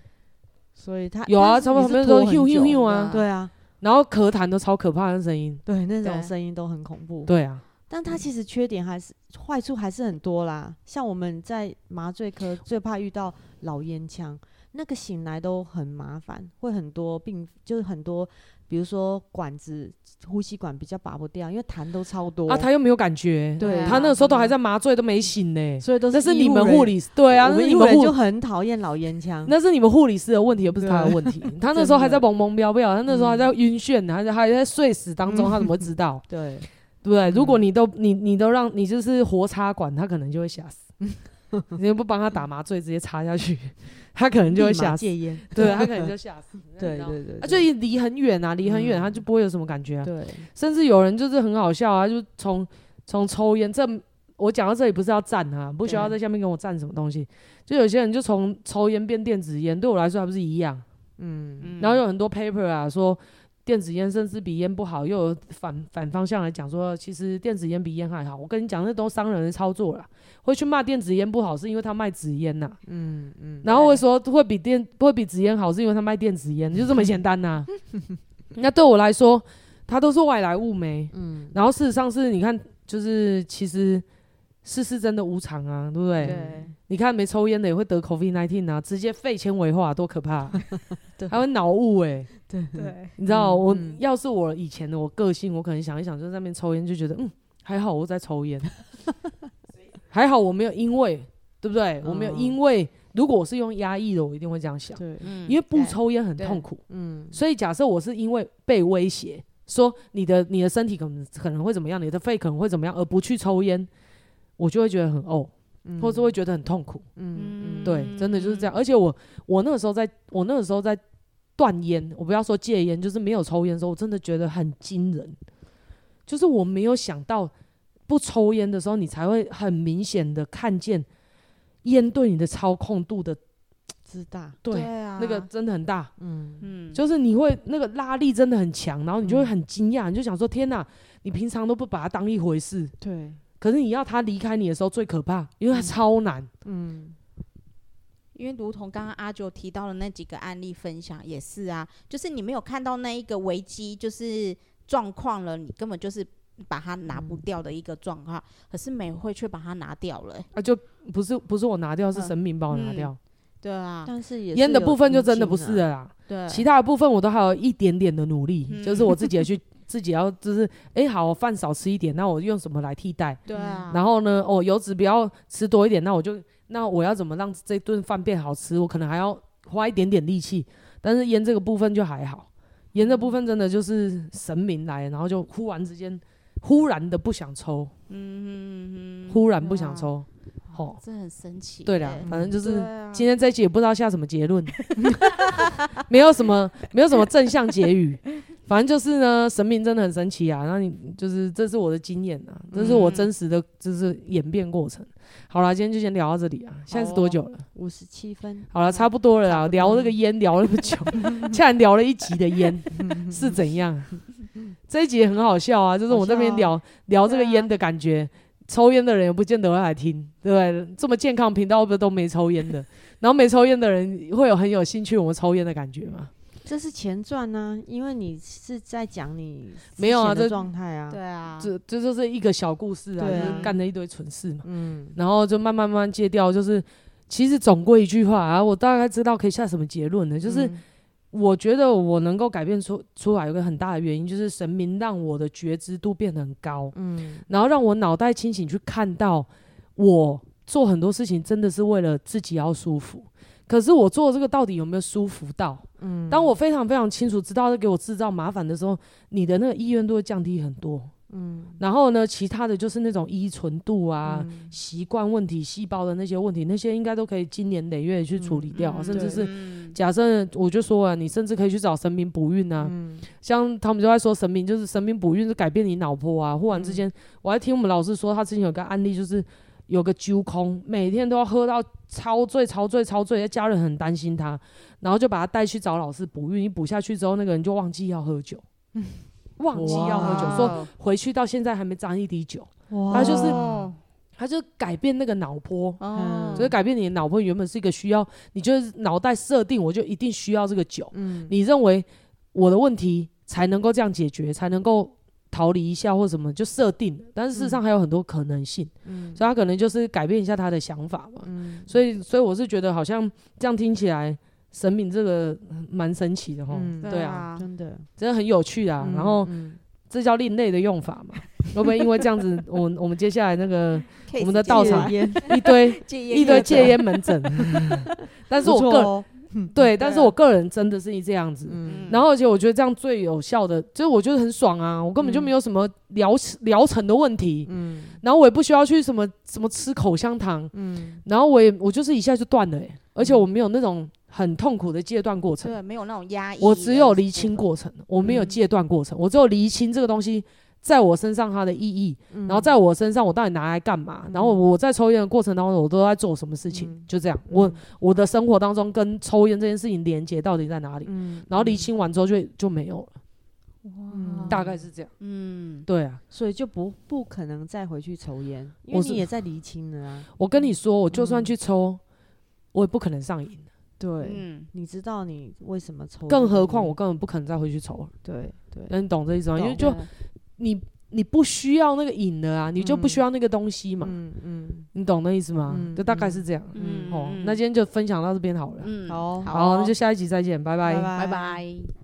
所以他有啊，差不多旁边都咻咻咻啊，对啊，然后咳痰都超可怕的声音，对，那种声音都很恐怖，对啊。但他其实缺点还是坏处还是很多啦，像我们在麻醉科最怕遇到老烟枪，那个醒来都很麻烦，会很多病，就是很多。比如说管子、呼吸管比较拔不掉，因为痰都超多啊，他又没有感觉，对，他那个时候都还在麻醉，都没醒呢，所以都是。那是你们护理师，对啊，那你们就很讨厌老烟枪，那是你们护理师的问题，也不是他的问题。他那时候还在懵懵飘飘，他那时候还在晕眩，还在还在睡死当中，他怎么会知道？对，对不对？如果你都你你都让你就是活插管，他可能就会吓死。你又不帮他打麻醉，直接插下去，他可能就会吓死。戒烟，对他可能就吓死。对对对，啊，就离很远啊，离很远，他就不会有什么感觉啊。对，甚至有人就是很好笑啊，就从从抽烟，这我讲到这里不是要赞啊，不需要在下面跟我赞什么东西。就有些人就从抽烟变电子烟，对我来说还不是一样。嗯，然后有很多 paper 啊说。电子烟甚至比烟不好，又有反反方向来讲说，其实电子烟比烟还好。我跟你讲，那都商人的操作了。会去骂电子烟不好，是因为他卖纸烟呐。嗯嗯。然后会说会比电会比纸烟好，是因为他卖电子烟，就这么简单呐、啊。那对我来说，它都是外来物没。嗯。然后事实上是，你看，就是其实世事真的无常啊，对不对？对。你看没抽烟的也会得 COVID-19 啊，直接肺纤维化，多可怕、啊！对。还会脑雾哎。对对，你知道，我要是我以前的我个性，我可能想一想，就在那边抽烟，就觉得嗯，还好我在抽烟，还好我没有因为，对不对？我没有因为，如果我是用压抑的，我一定会这样想，对，因为不抽烟很痛苦，嗯，所以假设我是因为被威胁，说你的你的身体可能可能会怎么样，你的肺可能会怎么样，而不去抽烟，我就会觉得很哦，或者会觉得很痛苦，嗯，对，真的就是这样。而且我我那个时候在，我那个时候在。断烟，我不要说戒烟，就是没有抽烟的时候，我真的觉得很惊人。就是我没有想到，不抽烟的时候，你才会很明显的看见烟对你的操控度的 之大。对，对啊，那个真的很大。嗯嗯，就是你会那个拉力真的很强，然后你就会很惊讶，你就想说：天哪！你平常都不把它当一回事。对。可是你要他离开你的时候最可怕，因为他超难。嗯。嗯因为如同刚刚阿九提到的那几个案例分享也是啊，就是你没有看到那一个危机就是状况了，你根本就是把它拿不掉的一个状况，嗯、可是美惠却把它拿掉了、欸，啊，就不是不是我拿掉，是神明帮我拿掉，嗯、对啊，但是也烟的部分就真的不是了啦，对，其他的部分我都还有一点点的努力，嗯、就是我自己也去自己要就是哎、欸、好，我饭少吃一点，那我用什么来替代？对啊，然后呢，哦油脂不要吃多一点，那我就。那我要怎么让这顿饭变好吃？我可能还要花一点点力气，但是烟这个部分就还好。烟这部分真的就是神明来，然后就忽然之间，忽然的不想抽，嗯忽然不想抽，哦，这很神奇。对啦，反正就是今天这一集也不知道下什么结论，没有什么，没有什么正向结语。反正就是呢，神明真的很神奇啊！那你就是，这是我的经验啊，这是我真实的，就是演变过程。好了，今天就先聊到这里啊。现在是多久了？五十七分。好了，差不多了啊。聊这个烟聊那么久，竟然聊了一集的烟 是怎样？这一集也很好笑啊，就是我那边聊聊这个烟的感觉。抽烟的人也不见得会来听，对不对？这么健康频道不都没抽烟的？然后没抽烟的人会有很有兴趣我们抽烟的感觉吗？这是前传呢、啊，因为你是在讲你没有啊这状态啊，对啊，这这就是一个小故事啊，啊就是干了一堆蠢事嘛，嗯，然后就慢慢慢慢戒掉，就是其实总归一句话啊，我大概知道可以下什么结论呢，就是我觉得我能够改变出出来，有个很大的原因，就是神明让我的觉知度变得很高，嗯，然后让我脑袋清醒去看到，我做很多事情真的是为了自己要舒服，可是我做这个到底有没有舒服到？嗯，当我非常非常清楚知道是给我制造麻烦的时候，你的那个意愿都会降低很多。嗯，然后呢，其他的就是那种依存度啊、习惯、嗯、问题、细胞的那些问题，那些应该都可以经年累月去处理掉，嗯、甚至是假设我就说啊，你甚至可以去找神明补运啊。嗯、像他们就在说神明，就是神明补运是改变你脑波啊。忽然之间，嗯、我还听我们老师说，他之前有个案例，就是有个揪空，每天都要喝到超醉、超醉、超醉，家人很担心他，然后就把他带去找老师补运，一补下去之后，那个人就忘记要喝酒。嗯忘记要喝酒，说回去到现在还没沾一滴酒，他就是，他就改变那个脑波，嗯、就是改变你的脑波。原本是一个需要，你就是脑袋设定，我就一定需要这个酒。嗯、你认为我的问题才能够这样解决，才能够逃离一下或什么，就设定。但是事实上还有很多可能性，嗯、所以他可能就是改变一下他的想法嘛。嗯、所以，所以我是觉得好像这样听起来。神明这个蛮神奇的哈，嗯、对啊，真的真的很有趣啊。嗯、然后、嗯、这叫另类的用法嘛？会不会因为这样子，我我们接下来那个我们的道场一堆 一堆戒烟门诊？但是我个人、哦、对，但是我个人真的是这样子。嗯、然后而且我觉得这样最有效的，就是我觉得很爽啊。我根本就没有什么疗疗程的问题。嗯、然后我也不需要去什么什么吃口香糖。嗯、然后我也我就是一下就断了、欸，而且我没有那种。很痛苦的戒断过程，对，没有那种压抑。我只有厘清过程，我没有戒断过程。嗯、我只有厘清这个东西在我身上它的意义，嗯、然后在我身上我到底拿来干嘛？嗯、然后我在抽烟的过程当中，我都在做什么事情？嗯、就这样，我我的生活当中跟抽烟这件事情连接到底在哪里？嗯、然后厘清完之后就就没有了。哇，大概是这样。嗯，对啊，所以就不不可能再回去抽烟，因为你也在厘清了啊。我跟你说，我就算去抽，我也不可能上瘾。对，嗯，你知道你为什么抽？更何况我根本不可能再回去抽了。对对，那你懂这意思吗？因为就你你不需要那个瘾的啊，你就不需要那个东西嘛。嗯嗯，你懂那意思吗？就大概是这样。嗯，好，那今天就分享到这边好了。嗯，好，好，那就下一集再见，拜拜，拜拜。